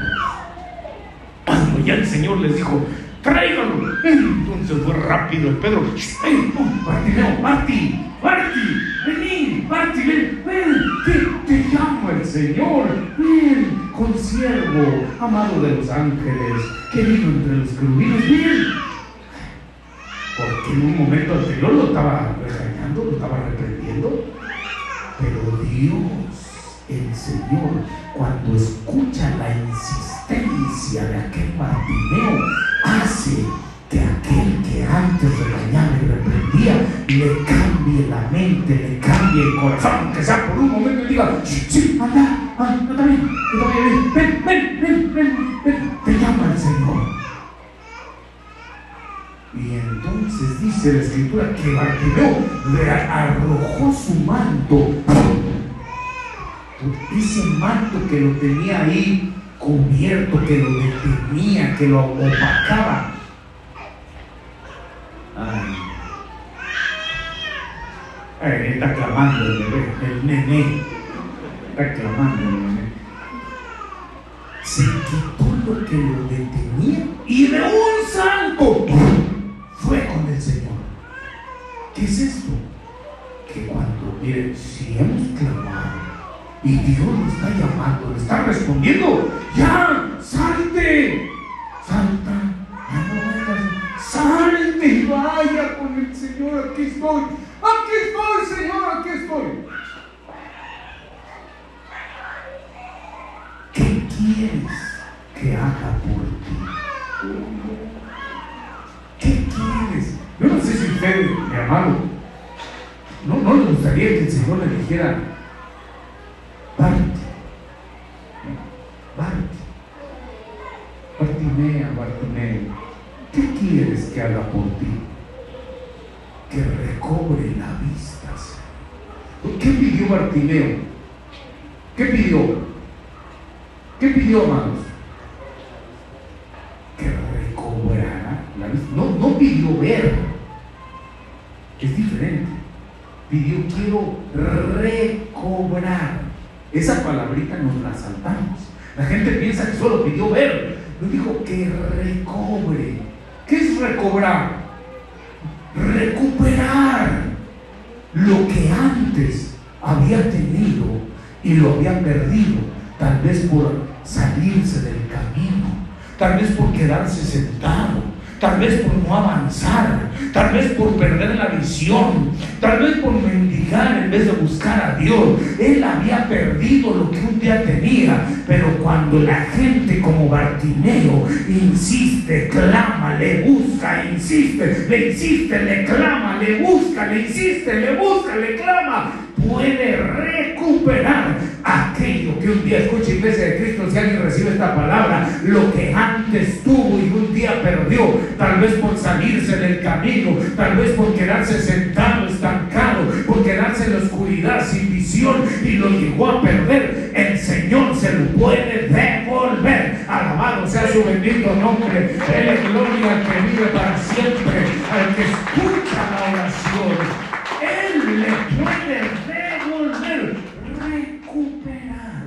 Cuando ya el Señor les dijo, tráiganlo. Entonces fue rápido el Pedro. ¡Ey, no, Bartimeo, Marti, Marti, vení, Marti, ven, ven, te, te llamo el Señor. Ven, consiervo, amado de los ángeles, querido entre los querubines, ven. Porque en un momento anterior lo estaba regañando, lo estaba reprendiendo. Pero Dios, el Señor, cuando escucha la insistencia de aquel Bartimeo, hace que aquel que antes regañaba y reprendía le cambie la mente, le cambie el corazón, que sea por un momento y diga, sí, anda, está bien, está bien, ven, ven, ven, ven, ven, te llama el Señor. Y entonces dice la escritura que Bartimeo le arrojó su manto, ese manto que lo tenía ahí cubierto, que lo detenía, que lo opacaba. Ay. Ay, está clamando el bebé, el nené. Nené. Se quitó lo que lo detenía y de un salto fue con el Señor. ¿Qué es esto? Que cuando, miren, si hemos clamado y Dios lo está llamando, le está respondiendo, ya, salte, salta, ya no vayas, salte y vaya con el Señor, aquí estoy, aquí estoy, Señor, aquí estoy. ¿Qué quieres que haga por ti? ¿Qué quieres? Yo no sé si usted, mi amado, no, no le gustaría que el Señor le dijera, parte, parte, Bartimea, Bartimeo, ¿qué quieres que haga por ti? Que recobre la vista. ¿Qué pidió Bartimeo? ¿Qué pidió? ¿Qué pidió, amados? Que recobrara. No, no pidió ver, es diferente. Pidió quiero recobrar. Esa palabrita nos la saltamos. La gente piensa que solo pidió ver. No dijo que recobre. ¿Qué es recobrar? Recuperar lo que antes había tenido y lo había perdido, tal vez por salirse del camino, tal vez por quedarse sentado, tal vez por no avanzar, tal vez por perder la visión, tal vez por mendigar en vez de buscar a Dios. Él había perdido lo que un día tenía, pero cuando la gente como Bartimeo insiste, clama, le busca, insiste, le insiste, le clama, le busca, le insiste, le busca, le clama, puede recuperar aquello que un día, escucha iglesia de Cristo, si alguien recibe esta palabra, lo que antes tuvo y un día perdió, tal vez por salirse del camino, tal vez por quedarse sentado, estancado, por quedarse en la oscuridad sin visión y lo llegó a perder, el Señor se lo puede devolver. Alabado sea su bendito nombre. Él es gloria que vive para siempre, al que escucha la oración. Él le puede devolver, recuperar.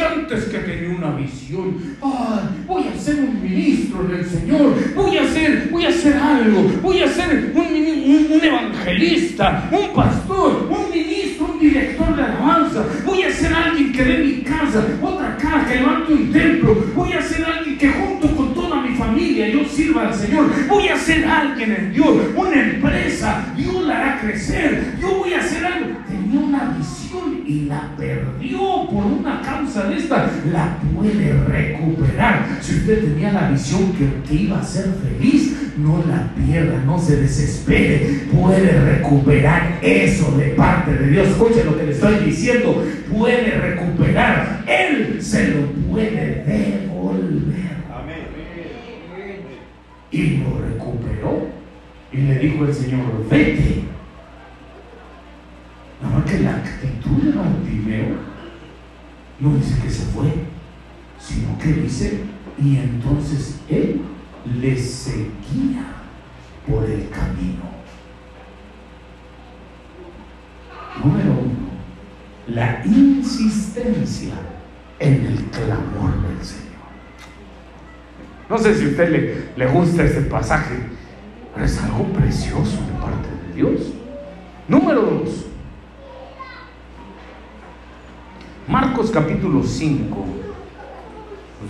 Antes que tenía una visión, voy a ser un ministro ministro en el Señor, voy a ser, voy a hacer algo, voy a ser un, evangelista, un pastor, un ministro, un director de alabanza, voy a ser alguien que dé mi casa, otra casa, que levante un templo, voy a ser alguien que junto con toda mi familia yo sirva al Señor, voy a ser alguien en Dios, una empresa, Dios la hará crecer, yo voy a hacer algo. Tenía una visión y la perdió por una causa de esta, la puede recuperar. Si usted tenía la visión que, que iba a ser feliz, no la pierda, no se desespere, puede recuperar eso de parte de Dios. Escuche lo que le estoy diciendo, puede recuperar, Él se lo puede devolver. Y lo recuperó y le dijo el Señor, vete. Actitud de Bartimeo no dice que se fue, sino que dice, y entonces él le seguía por el camino. Número uno, la insistencia en el clamor del Señor. No sé si a usted le, le gusta este pasaje, pero es algo precioso de parte de Dios. Número dos, Marcos capítulo 5,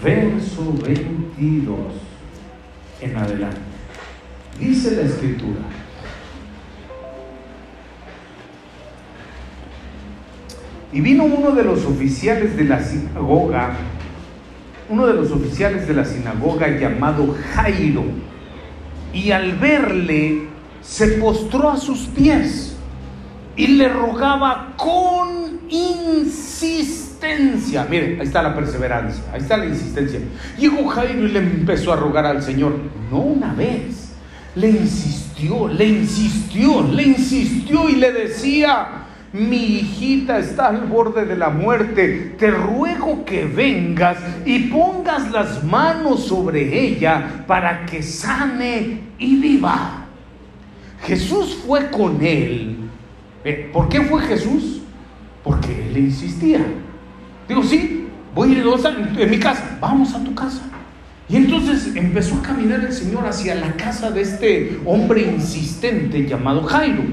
verso 22 en adelante. Dice la escritura. Y vino uno de los oficiales de la sinagoga, uno de los oficiales de la sinagoga llamado Jairo, y al verle se postró a sus pies y le rogaba con insistencia. Miren, ahí está la perseverancia, ahí está la insistencia. Llegó Jairo y le empezó a rogar al Señor, no una vez, le insistió, le insistió, le insistió y le decía, mi hijita está al borde de la muerte, te ruego que vengas y pongas las manos sobre ella para que sane y viva. Jesús fue con él. ¿Por qué fue Jesús? Porque él insistía. Digo, sí, voy a ir en mi casa, vamos a tu casa. Y entonces empezó a caminar el Señor hacia la casa de este hombre insistente llamado Jairo.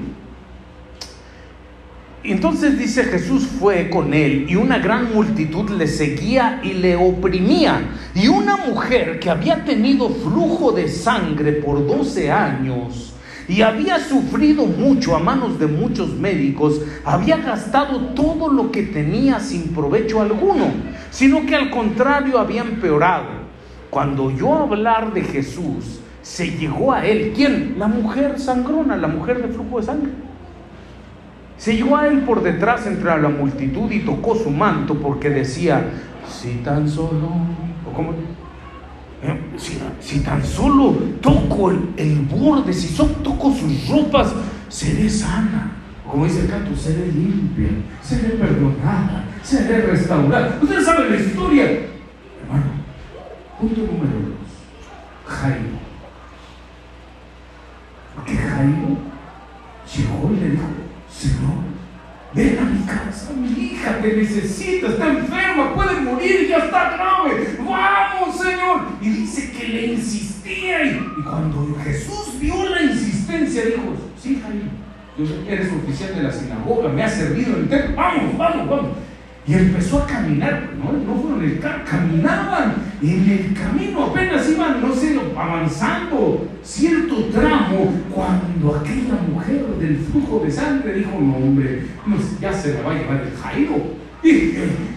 Entonces dice Jesús fue con él y una gran multitud le seguía y le oprimía. Y una mujer que había tenido flujo de sangre por 12 años y había sufrido mucho a manos de muchos médicos, había gastado todo lo que tenía sin provecho alguno, sino que al contrario había empeorado. Cuando oyó hablar de Jesús, se llegó a él. ¿Quién? La mujer sangrona, la mujer de flujo de sangre. Se llegó a él por detrás entre la multitud y tocó su manto porque decía, si tan solo, o cómo, si, si, tan solo toco el, el borde, si solo toco sus ropas, seré sana. Como dice el canto, seré limpia, seré perdonada, seré restaurada. Ustedes saben la historia. Hermano, punto número dos. Jairo. Porque Jairo llegó y le dijo, Señor, ven a mi casa, mi hija te necesita, está enferma, puede morir, ya está grave. Vamos, Señor. Y dice que le insistía. Y, cuando Jesús vio la insistencia, dijo, sí, Jairo, eres oficial de la sinagoga, me has servido el templo, vamos, vamos, vamos. Y empezó a caminar, no, no fueron el carro, caminaban. En el camino apenas iban, no sé, avanzando cierto tramo, cuando aquella mujer del flujo de sangre dijo, no hombre, no, ya se me va a llevar el Jairo. Y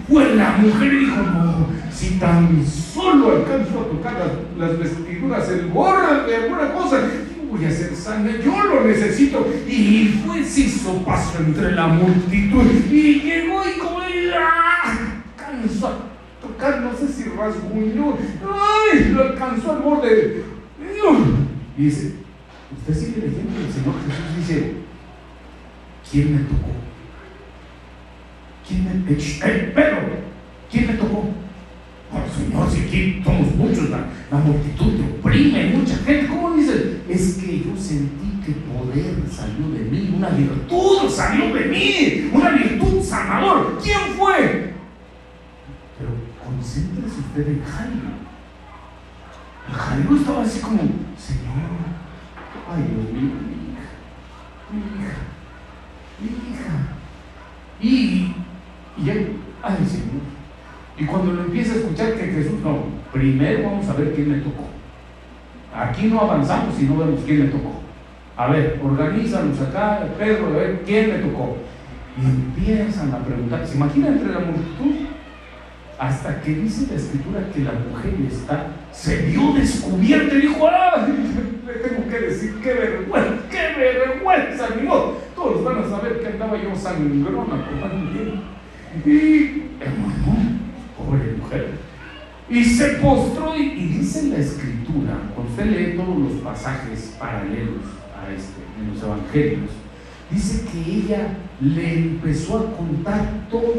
pues la mujer dijo, no, si tan solo alcanzo a tocar las, vestiduras, el gorro de alguna cosa, voy a hacer sangre, yo lo necesito. Y fue, se hizo paso entre la multitud y llegó y como. A tocar, no sé si rasguñó, ¡ay! Lo alcanzó al borde. Y dice, usted sigue leyendo, el Señor Jesús dice, ¿quién me tocó? ¿Quién me eh, Pedro, ¿quién me tocó? Oh, Señor, si aquí somos muchos, la, la multitud te oprime, mucha gente. ¿Cómo dice? Es que yo sentí que poder salió de mí, una virtud salió de mí, una virtud sanador. ¿Quién fue? Pero concéntrese usted en Jairo. Jairo estaba así como, Señor, ay Dios mío, mi hija, mi hija, mi hija. Y, y él, ay Señor. Y cuando lo empieza a escuchar que Jesús, no, primero vamos a ver quién le tocó. Aquí no avanzamos si no vemos quién le tocó. A ver, organízanos acá, Pedro, a ver quién le tocó. Y empiezan a preguntar, ¿se imagina entre la multitud? Hasta que dice la escritura que la mujer está, se vio descubierta y dijo, ¡ah! Le tengo que decir, qué vergüenza, qué vergüenza, mi. Todos van a saber que andaba yo sangrona por bien. Y, hermano, pobre mujer. Y se postró y, y dice la escritura, cuando usted lee todos los pasajes paralelos a este, en los evangelios, dice que ella le empezó a contar todo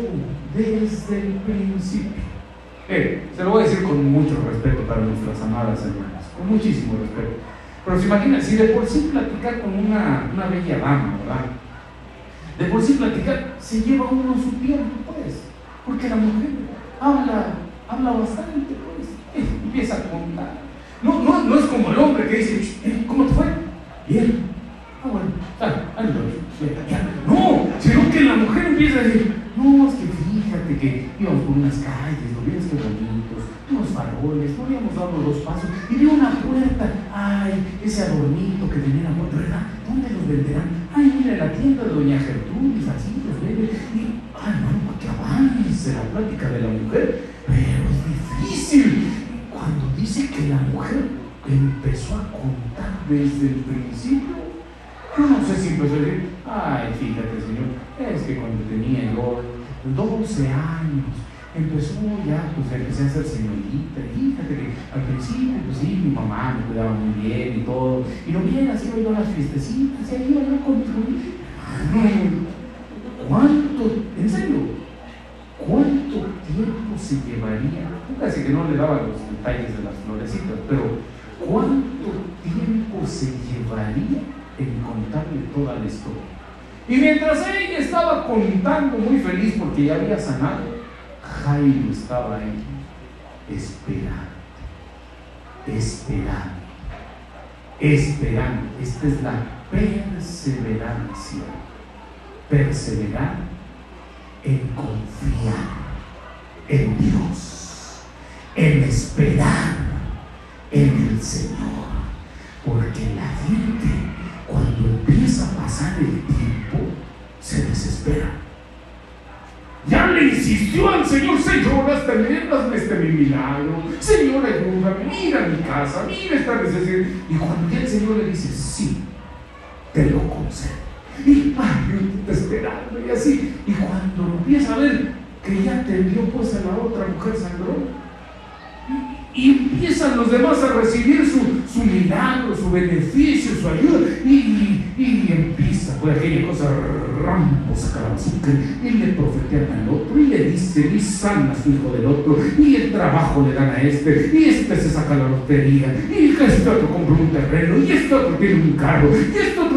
desde el principio. Eh, se lo voy a decir con mucho respeto para nuestras amadas hermanas, con muchísimo respeto. Pero se imagina, si de por sí platicar con una, una bella dama, ¿verdad? De por sí platicar se lleva uno su tiempo, pues, porque la mujer habla, habla bastante, pues, empieza a contar. No, no, es como el hombre que dice, ¿cómo te fue? Bien. Ah, bueno, fíjate que íbamos por unas calles, lo vieras que bonitos, unos faroles, no habíamos dado dos pasos, y vi una puerta, ay, ese adornito que tenía la puerta, ¿verdad? ¿Dónde los venderán? Ay, mira, la tienda de Doña Gertrudis, así los vende, y, ay, no, para que avance la plática de la mujer, pero es difícil. Cuando dice que la mujer empezó a contar desde el principio, no sé si empezó a decir, ay, fíjate, señor, es que cuando tenía yo 12 años, empezó ya, pues empecé a ser señorita, fíjate que al principio, pues sí, mi mamá me cuidaba muy bien y todo, y lo bien hacía yo las fiestecitas, y ahí iba yo con ¿Cuánto, en serio, cuánto tiempo se llevaría? Casi que no le daba los detalles de las florecitas, pero ¿cuánto tiempo se llevaría en contarle toda la historia? Y mientras ella estaba contando muy feliz porque ya había sanado, Jairo estaba ahí esperando, esperando, esperando. Esta es la perseverancia. Perseverar en confiar en Dios, en esperar en el Señor. Porque la gente cuando empieza a pasar el tiempo se desespera. Ya le insistió al Señor, Señor, hasta hazme este mi milagro. Señor, ayúdame, mira mi casa, mira esta necesidad. Y cuando el Señor le dice, sí, te lo concedo. Y ay, esperando y así. Y cuando empieza a ver que ya te envió pues a la otra mujer sangrón, y empiezan los demás a recibir su, su milagro, su beneficio, su ayuda. Y, y, empieza por aquella cosa, rampo, saca la azúcar, y le profetean al otro, y le dice, y sana a su hijo del otro, y el trabajo le dan a este, y este se saca la lotería, y este otro compra un terreno, y este otro tiene un carro, y este otro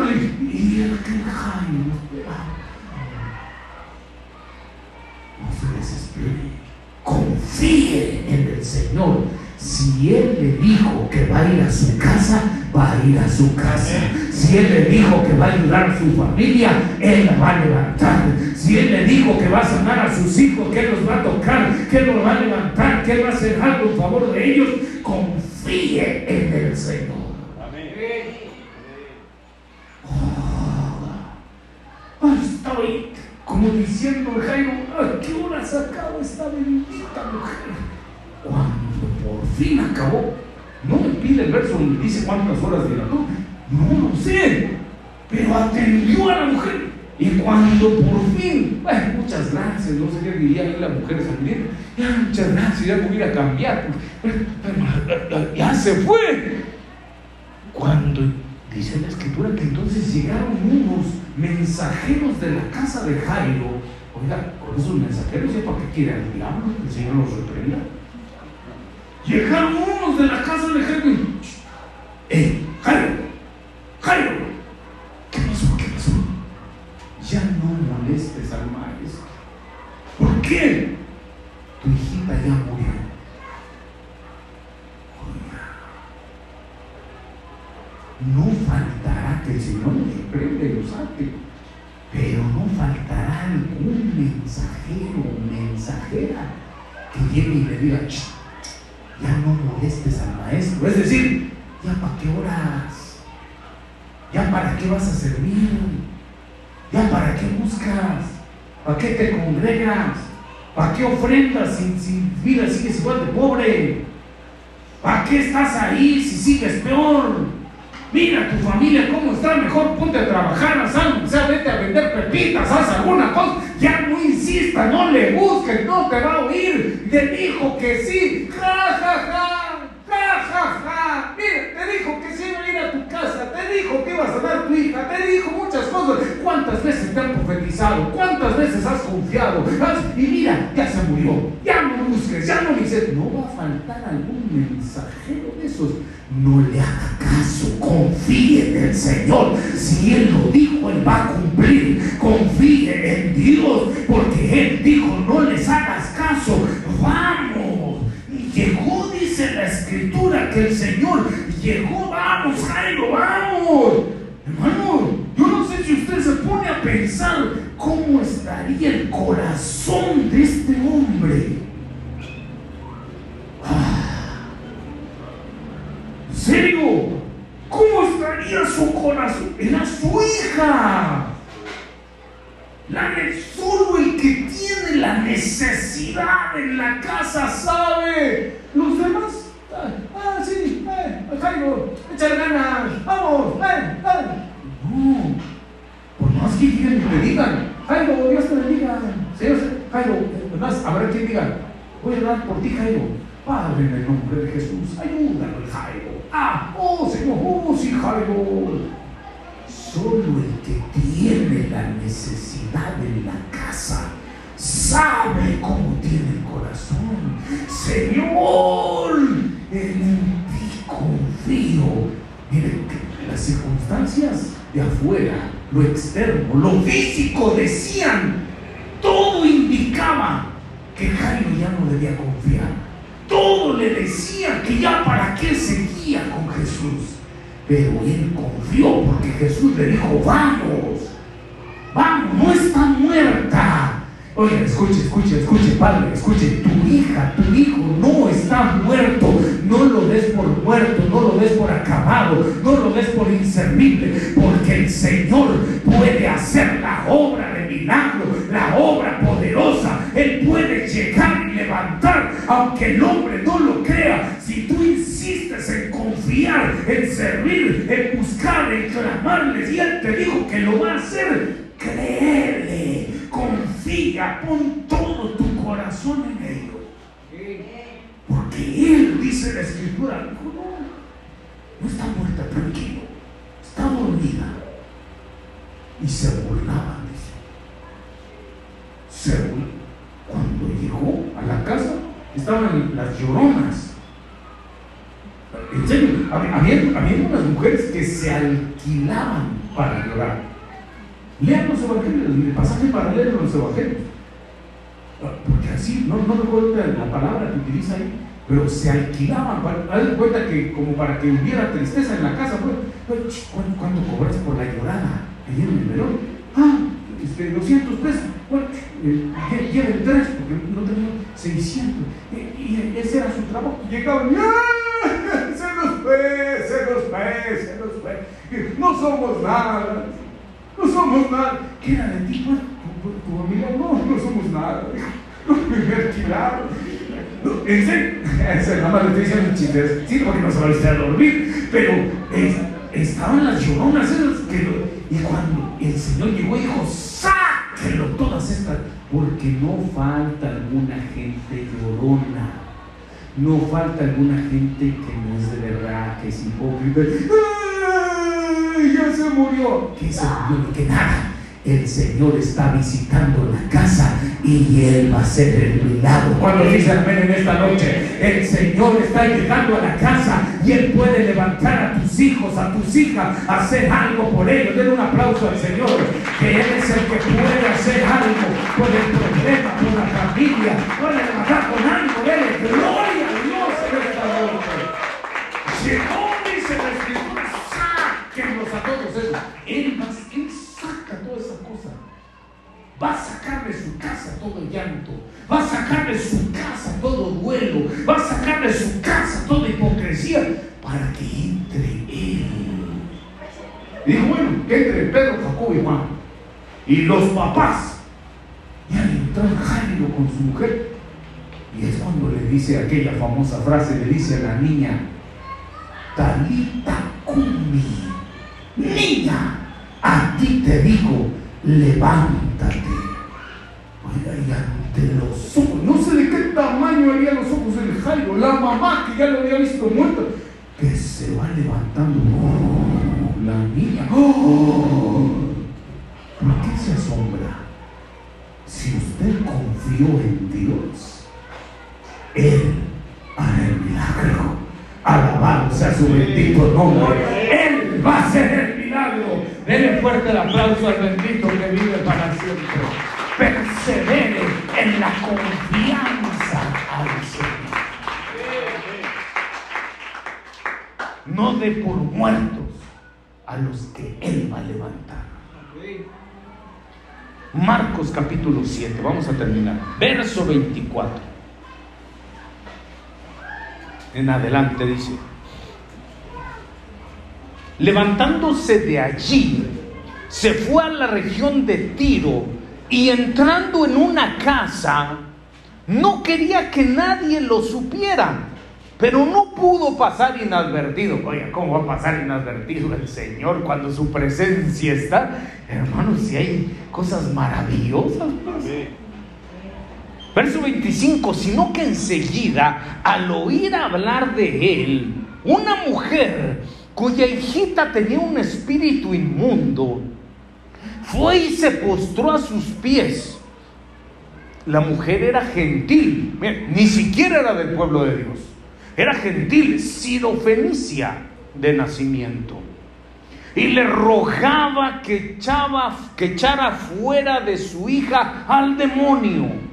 va a ir a su casa, va a ir a su casa. Si Él le dijo que va a ayudar a su familia, Él la va a levantar. Si Él le dijo que va a sanar a sus hijos, que los va a tocar, que Él los va a levantar, que Él va a hacer algo en favor de ellos, confíe en el Señor. Amén. Oh, estoy como diciendo Jairo, ¿a qué hora se acaba esta bendita mujer? Cuando por fin acabó, no me pide el verso donde dice cuántas horas dilató, no lo sé, pero atendió a la mujer. Y cuando por fin, muchas gracias, no sé qué diría la mujer ya muchas gracias, ya voy a cambiar, ya se fue. Cuando dice la escritura que entonces llegaron unos mensajeros de la casa de Jairo, oiga, con esos mensajeros, ¿ya para qué quiere el diablo? El Señor los reprenda. Llegaron unos de la casa de Jairo. ¡Eh, Jairo! ¡Jairo! ¿Qué pasó? ¿Qué pasó? Ya no molestes al maestro. ¿Por qué? Tu hijita ya murió. no faltará que el Señor y nos saque, pero no faltará algún mensajero o mensajera que llegue y le diga, ya no molestes al maestro. Es decir, ya para qué horas, ya para qué vas a servir, ya para qué buscas, para qué te congregas, para qué ofrendas si, si vida sigues igual de pobre, para qué estás ahí si sigues peor. Mira tu familia cómo está, mejor ponte a trabajar, haz algo, o sea, vete a vender pepitas, haz alguna cosa. Ya no insista, no le busques, no te va a oír. Te dijo que sí, ja, ja, ja, ja, ja, ja. Mira, te dijo que sí iba a ir a tu casa, te dijo que ibas a dar tu hija, te dijo muchas cosas. ¿Cuántas veces te han profetizado? ¿Cuántas veces has confiado? Y mira, ya se murió, ya no busques, ya no dices, no va a faltar algún mensajero no le haga caso, confíe en el Señor. Si Él lo dijo, Él va a cumplir. Confíe en Dios, porque Él dijo, no les hagas caso. Vamos. Llegó, dice la escritura, que el Señor llegó. Vamos, Jairo, vamos. Hermano, yo no sé si usted se pone a pensar cómo estaría el corazón de este hombre. Serio? ¿Cómo estaría su corazón? Era su hija. La, solo el que tiene la necesidad en la casa sabe. Los demás, ah, ah sí, eh, Jairo, échale ganas, vamos, eh, eh. No, por más que lleguen y te digan, Jairo, Dios te bendiga. Señor, Jairo, además, habrá quien diga, voy a orar por ti, Jairo. Padre, en el nombre de Jesús, ayúdalo, Jairo. Ah, oh Señor, oh sí, Jairo. Solo el que tiene la necesidad en la casa sabe cómo tiene el corazón. Señor, en ti confío. Miren, las circunstancias de afuera, lo externo, lo físico decían, todo indicaba que Jairo ya no debía confiar todo le decía que ya para qué seguía con Jesús. Pero él confió porque Jesús le dijo, vamos, vamos, no está muerta. Oye, escuche, escuche, escuche, padre, escuche, tu hija, tu hijo no está muerto. No lo des por muerto, no lo des por acabado, no lo des por inservible, porque el Señor puede hacer la obra la obra poderosa. Él puede llegar y levantar, aunque el hombre no lo crea. Si tú insistes en confiar, en servir, en buscar, en clamarles, y Él te dijo que lo va a hacer, créele confía, pon todo tu corazón en ello. Porque Él, dice la Escritura, no, no está muerta, tranquilo, está dormida. Y se burlaban, Se Cuando llegó a la casa, estaban las lloronas. En serio, había, unas mujeres que se alquilaban para llorar. Lean los evangelios, el pasaje paralelo a los evangelios. Porque así, no, no recuerdo la palabra que utiliza ahí, pero se alquilaban. Haz cuenta que como para que hubiera tristeza en la casa, pues, ¿cuánto, cobras por la llorada? Ayer en el melón. Ah, este, 200 pesos. Eh, lleven tres, porque no tenía 600. Y, ese era su trabajo. Llegaban, ¡Ah! se nos fue, se nos fue, se nos fue. No somos nada no somos nada. ¿Qué era de ti? Pues, tu, no, no somos nada. En serio, nada más le estoy diciendo chistes, sí, porque no va a dormir, pero estaban las lloronas y cuando el Señor llegó y dijo, sáquenlo todas estas, porque no falta alguna gente llorona. No falta alguna gente que no es de verdad, que es hipócrita ya se murió. ¿Qué se murió? que nada. El Señor está visitando la casa y Él va a ser el milagro. Cuando dice amén en esta noche, el Señor está llegando a la casa y Él puede levantar a tus hijos, a tus hijas, hacer algo por ellos. Den un aplauso al Señor, que Él es el que puede hacer algo por el problema, por la familia, puede levantar con algo. Él gloria a Dios en esta noche. Llegó, dice la Escritura, va a sacar de su casa todo llanto, va a sacar de su casa todo duelo, va a sacar de su casa toda hipocresía para que entre Él. Y dijo, bueno, que entre Pedro, Jacobo y Juan. Y los papás, ya entró Jairo con su mujer. Y es cuando le dice aquella famosa frase, le dice a la niña, Talita Kumi, niña, a ti te digo, levántate. Oiga, y ante los ojos, no sé de qué tamaño había los ojos del Jairo, la mamá que ya lo había visto muerto, que se va levantando. La niña. Oh, ¿Por qué se asombra? Si usted confió en Dios, Él hará el milagro. Alabado sea su bendito nombre. Él va a hacer el. Denle fuerte el aplauso al bendito que vive para siempre. Persevere en la confianza al Señor. No dé por muertos a los que Él va a levantar. Marcos capítulo 7, vamos a terminar. Verso 24. En adelante dice, levantándose de allí, se fue a la región de Tiro y entrando en una casa, no quería que nadie lo supiera, pero no pudo pasar inadvertido. Oiga, ¿cómo va a pasar inadvertido el Señor cuando su presencia está? Hermanos, si hay cosas maravillosas. Verso 25, sino que enseguida, al oír hablar de él, una mujer cuya hijita tenía un espíritu inmundo, fue y se postró a sus pies. La mujer era gentil, ni siquiera era del pueblo de Dios, era gentil, sirofenicia de nacimiento. Y le rogaba que, echaba, que echara fuera de su hija al demonio.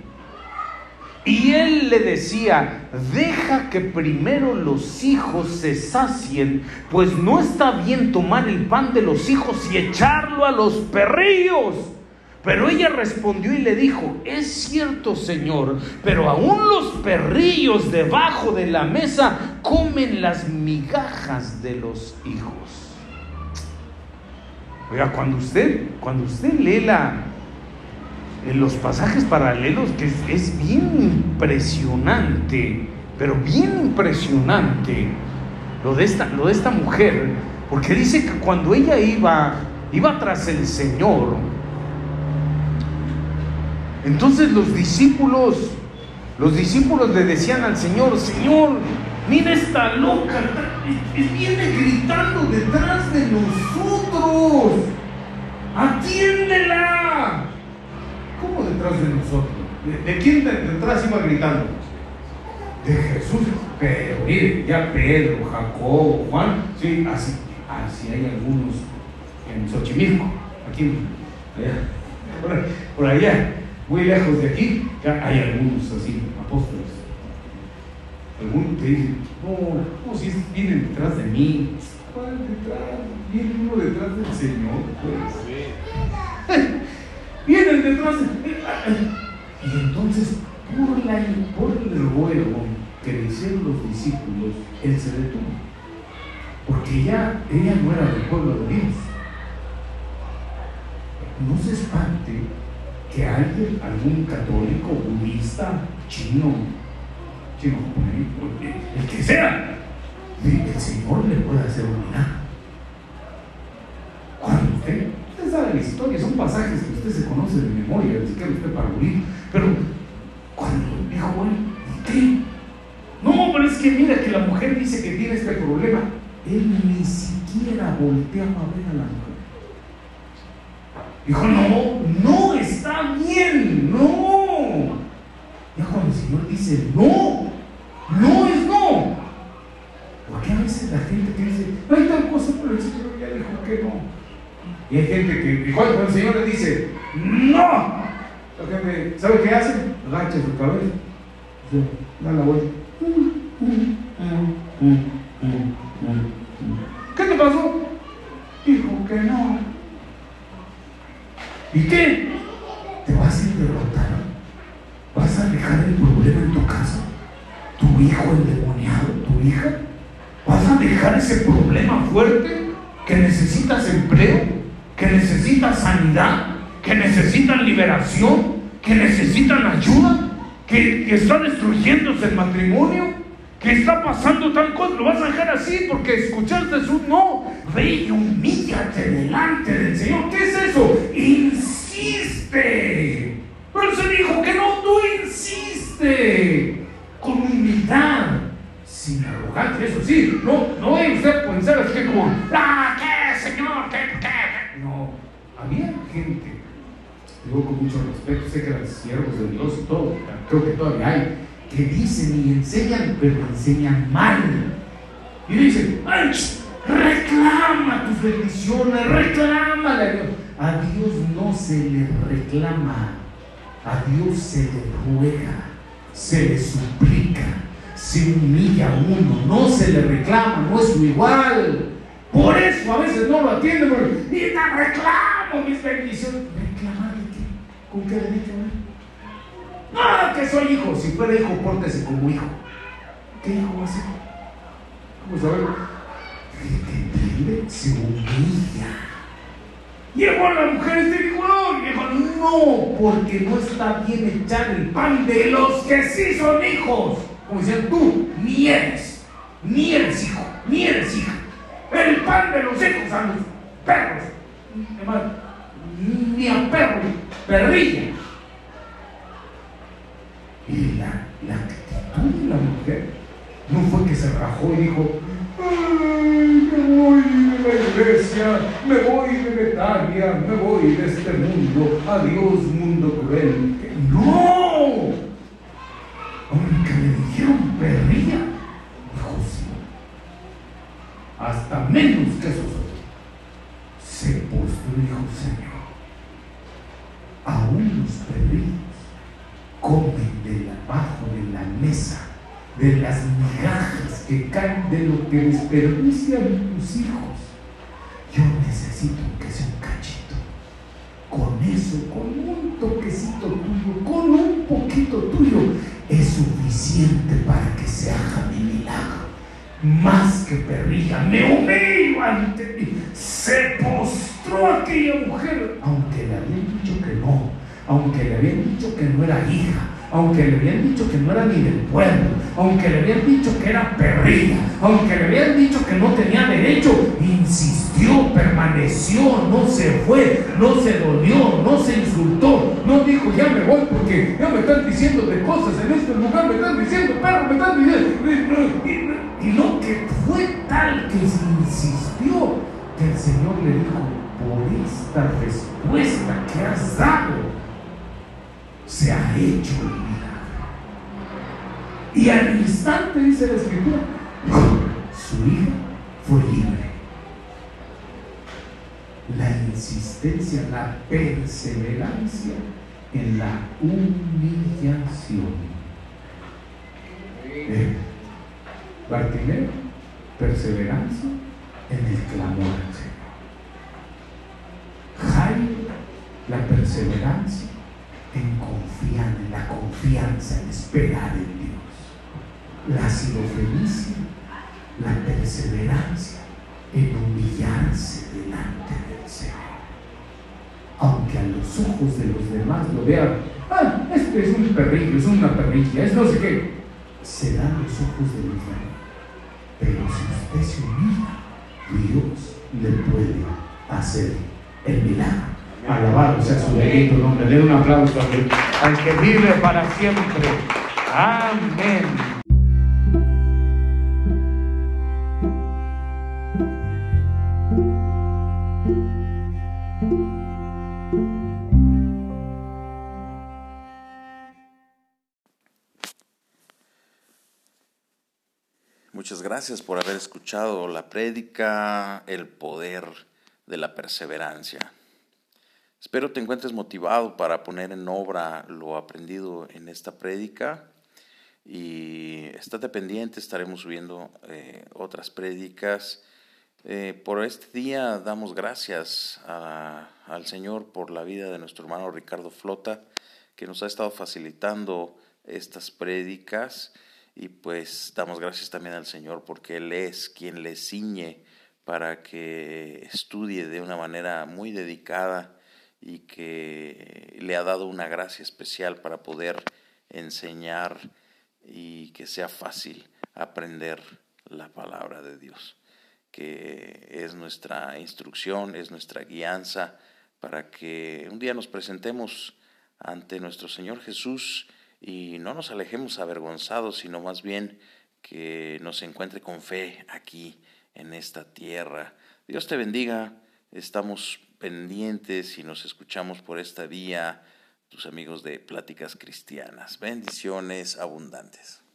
Y él le decía, deja que primero los hijos se sacien, pues no está bien tomar el pan de los hijos y echarlo a los perrillos. Pero ella respondió y le dijo, es cierto Señor, pero aún los perrillos debajo de la mesa comen las migajas de los hijos. Oiga, cuando usted, cuando usted lee la, en los pasajes paralelos, que es, bien impresionante, pero bien impresionante lo de, esta, lo de esta mujer, porque dice que cuando ella iba, iba tras el Señor, entonces los discípulos, los discípulos le decían al Señor, Señor, mira esta loca, viene gritando detrás de nosotros, atiéndela. ¿Cómo detrás de nosotros? ¿De, quién de- detrás iba gritando? De Jesús. Pero mire, ya Pedro, Jacobo, Juan, sí, así, así hay algunos en Xochimilco, aquí, allá, por, por allá, muy lejos de aquí, ya hay algunos así, apóstoles. Algunos que dicen, no, no, si vienen detrás de mí. ¿Cuál detrás? Viene uno detrás del Señor, pues. Y entonces, por, la, por el ruego que le hicieron los discípulos, él se detuvo. Porque ya ella no era del pueblo de Dios. No se espante que alguien, algún católico, budista, chino, chino, el que sea, el Señor le puede hacer un milagro. Cuando usted, usted sabe la historia, son pasajes usted se conoce de memoria, ni siquiera usted para morir, pero cuando dijo, ¿y qué? No, pero es que mira que la mujer dice que tiene este problema. Él ni siquiera volteaba a ver a la mujer. Dijo, no, no está bien, no. Ya cuando el Señor dice no, no es no. Porque a veces la gente que dice, no hay tal cosa, pero el Señor ya dijo que no. Y hay gente que, igual cuando el Señor le dice, no. La gente, ¿sabe qué hace? Agacha su cabeza, se da la vuelta. ¿Qué te pasó? Dijo que no. ¿Y qué? Te vas a derrotar, vas a dejar el problema en tu casa, tu hijo endemoniado, tu hija, vas a dejar ese problema fuerte que necesitas empleo, que necesitas sanidad, que necesitan liberación, que necesitan ayuda, que, que está destruyéndose el matrimonio, que está pasando tal cosa, lo vas a dejar así porque escuchaste su no. Ve y humíllate delante del Señor. ¿Qué es eso? Insiste. Pero se dijo que no, tú insiste. Con humildad, sin arrogancia, eso sí. No, no es usted pensar así como, ah, ¿qué, Señor? ¿Qué, qué? Había gente digo con mucho respeto, sé que eran siervos de Dios todo, creo que todavía hay, que dicen y enseñan, pero enseñan mal. Y dicen. Reclama tus bendiciones, reclámale a Dios. A Dios no se le reclama, a Dios se le ruega, se le suplica, se humilla a uno, no se le reclama, no es igual. Por eso a veces no lo atiende, porque y te reclamo mis bendiciones. ¿Reclamar qué? ¿Con qué derecho? Ah, que soy hijo. Si fuera hijo, pórtese como hijo. ¿Qué hijo va a ser? A ver. ¿Entiende? Se humilla. Llegó la mujer y te dijo, no, porque no está bien echar el pan de los que sí son hijos. Como decían tú, ni eres, ni eres hijo, ni eres hija. El pan de los hijos a los perros. Ni a perro, perrilla. Y la, la actitud de la mujer no fue que se rajó y dijo, Ay, me voy de la iglesia, me voy de Betania, me voy de este mundo, adiós mundo cruel. No, aunque le dijeron perrilla, dijo sí, hasta menos que eso se postró y dijo Señor, aún los perrillos comen de abajo de la mesa de las migajas que caen de lo que desperdician tus hijos. Yo necesito que sea un cachito. Con eso, con un toquecito tuyo, con un poquito tuyo, es suficiente para que se haga mi milagro. Más que perrilla, me humillo ante ti. Se postró aquella mujer, aunque le habían dicho que no, aunque le habían dicho que no era hija, aunque le habían dicho que no era ni del pueblo, aunque le habían dicho que era perrilla, aunque le habían dicho que no tenía derecho, insistió, permaneció, no se fue, no se dolió, no se insultó, no dijo ya me voy porque ya me están diciendo de cosas en este lugar, me están diciendo, perro, me están diciendo, y, no que fue tal que insistió que el Señor le dijo, por esta respuesta que has dado, se ha hecho el milagro. Y al instante, dice la escritura, su hija fue libre. La insistencia, la perseverancia en la humillación. Eh, Bartimeo, perseverancia en el clamor al Señor. Jairo, la perseverancia en confiar, en la confianza, en esperar en Dios. La silofenicia, la perseverancia en humillarse delante del Señor. Aunque a los ojos de los demás lo vean, ah, este es un perrillo, es una perrilla, es no sé qué. Serán los ojos de los demás. Pero si usted se humilla, Dios le puede hacer el milagro. Alabado sea su bendito nombre. Den un aplauso al que vive para siempre. Amén. Muchas gracias por haber escuchado la prédica, el poder de la perseverancia. Espero te encuentres motivado para poner en obra lo aprendido en esta prédica y estate pendiente, estaremos subiendo eh, otras prédicas. Eh, por este día damos gracias al Señor por la vida de nuestro hermano Ricardo Flota, que nos ha estado facilitando estas prédicas. Y pues damos gracias también al Señor porque Él es quien le ciñe para que estudie de una manera muy dedicada y que le ha dado una gracia especial para poder enseñar y que sea fácil aprender la palabra de Dios que es nuestra instrucción, es nuestra guianza, para que un día nos presentemos ante nuestro Señor Jesús y no nos alejemos avergonzados, sino más bien que nos encuentre con fe aquí en esta tierra. Dios te bendiga, estamos pendientes y nos escuchamos por esta vía, tus amigos de Pláticas Cristianas. Bendiciones abundantes.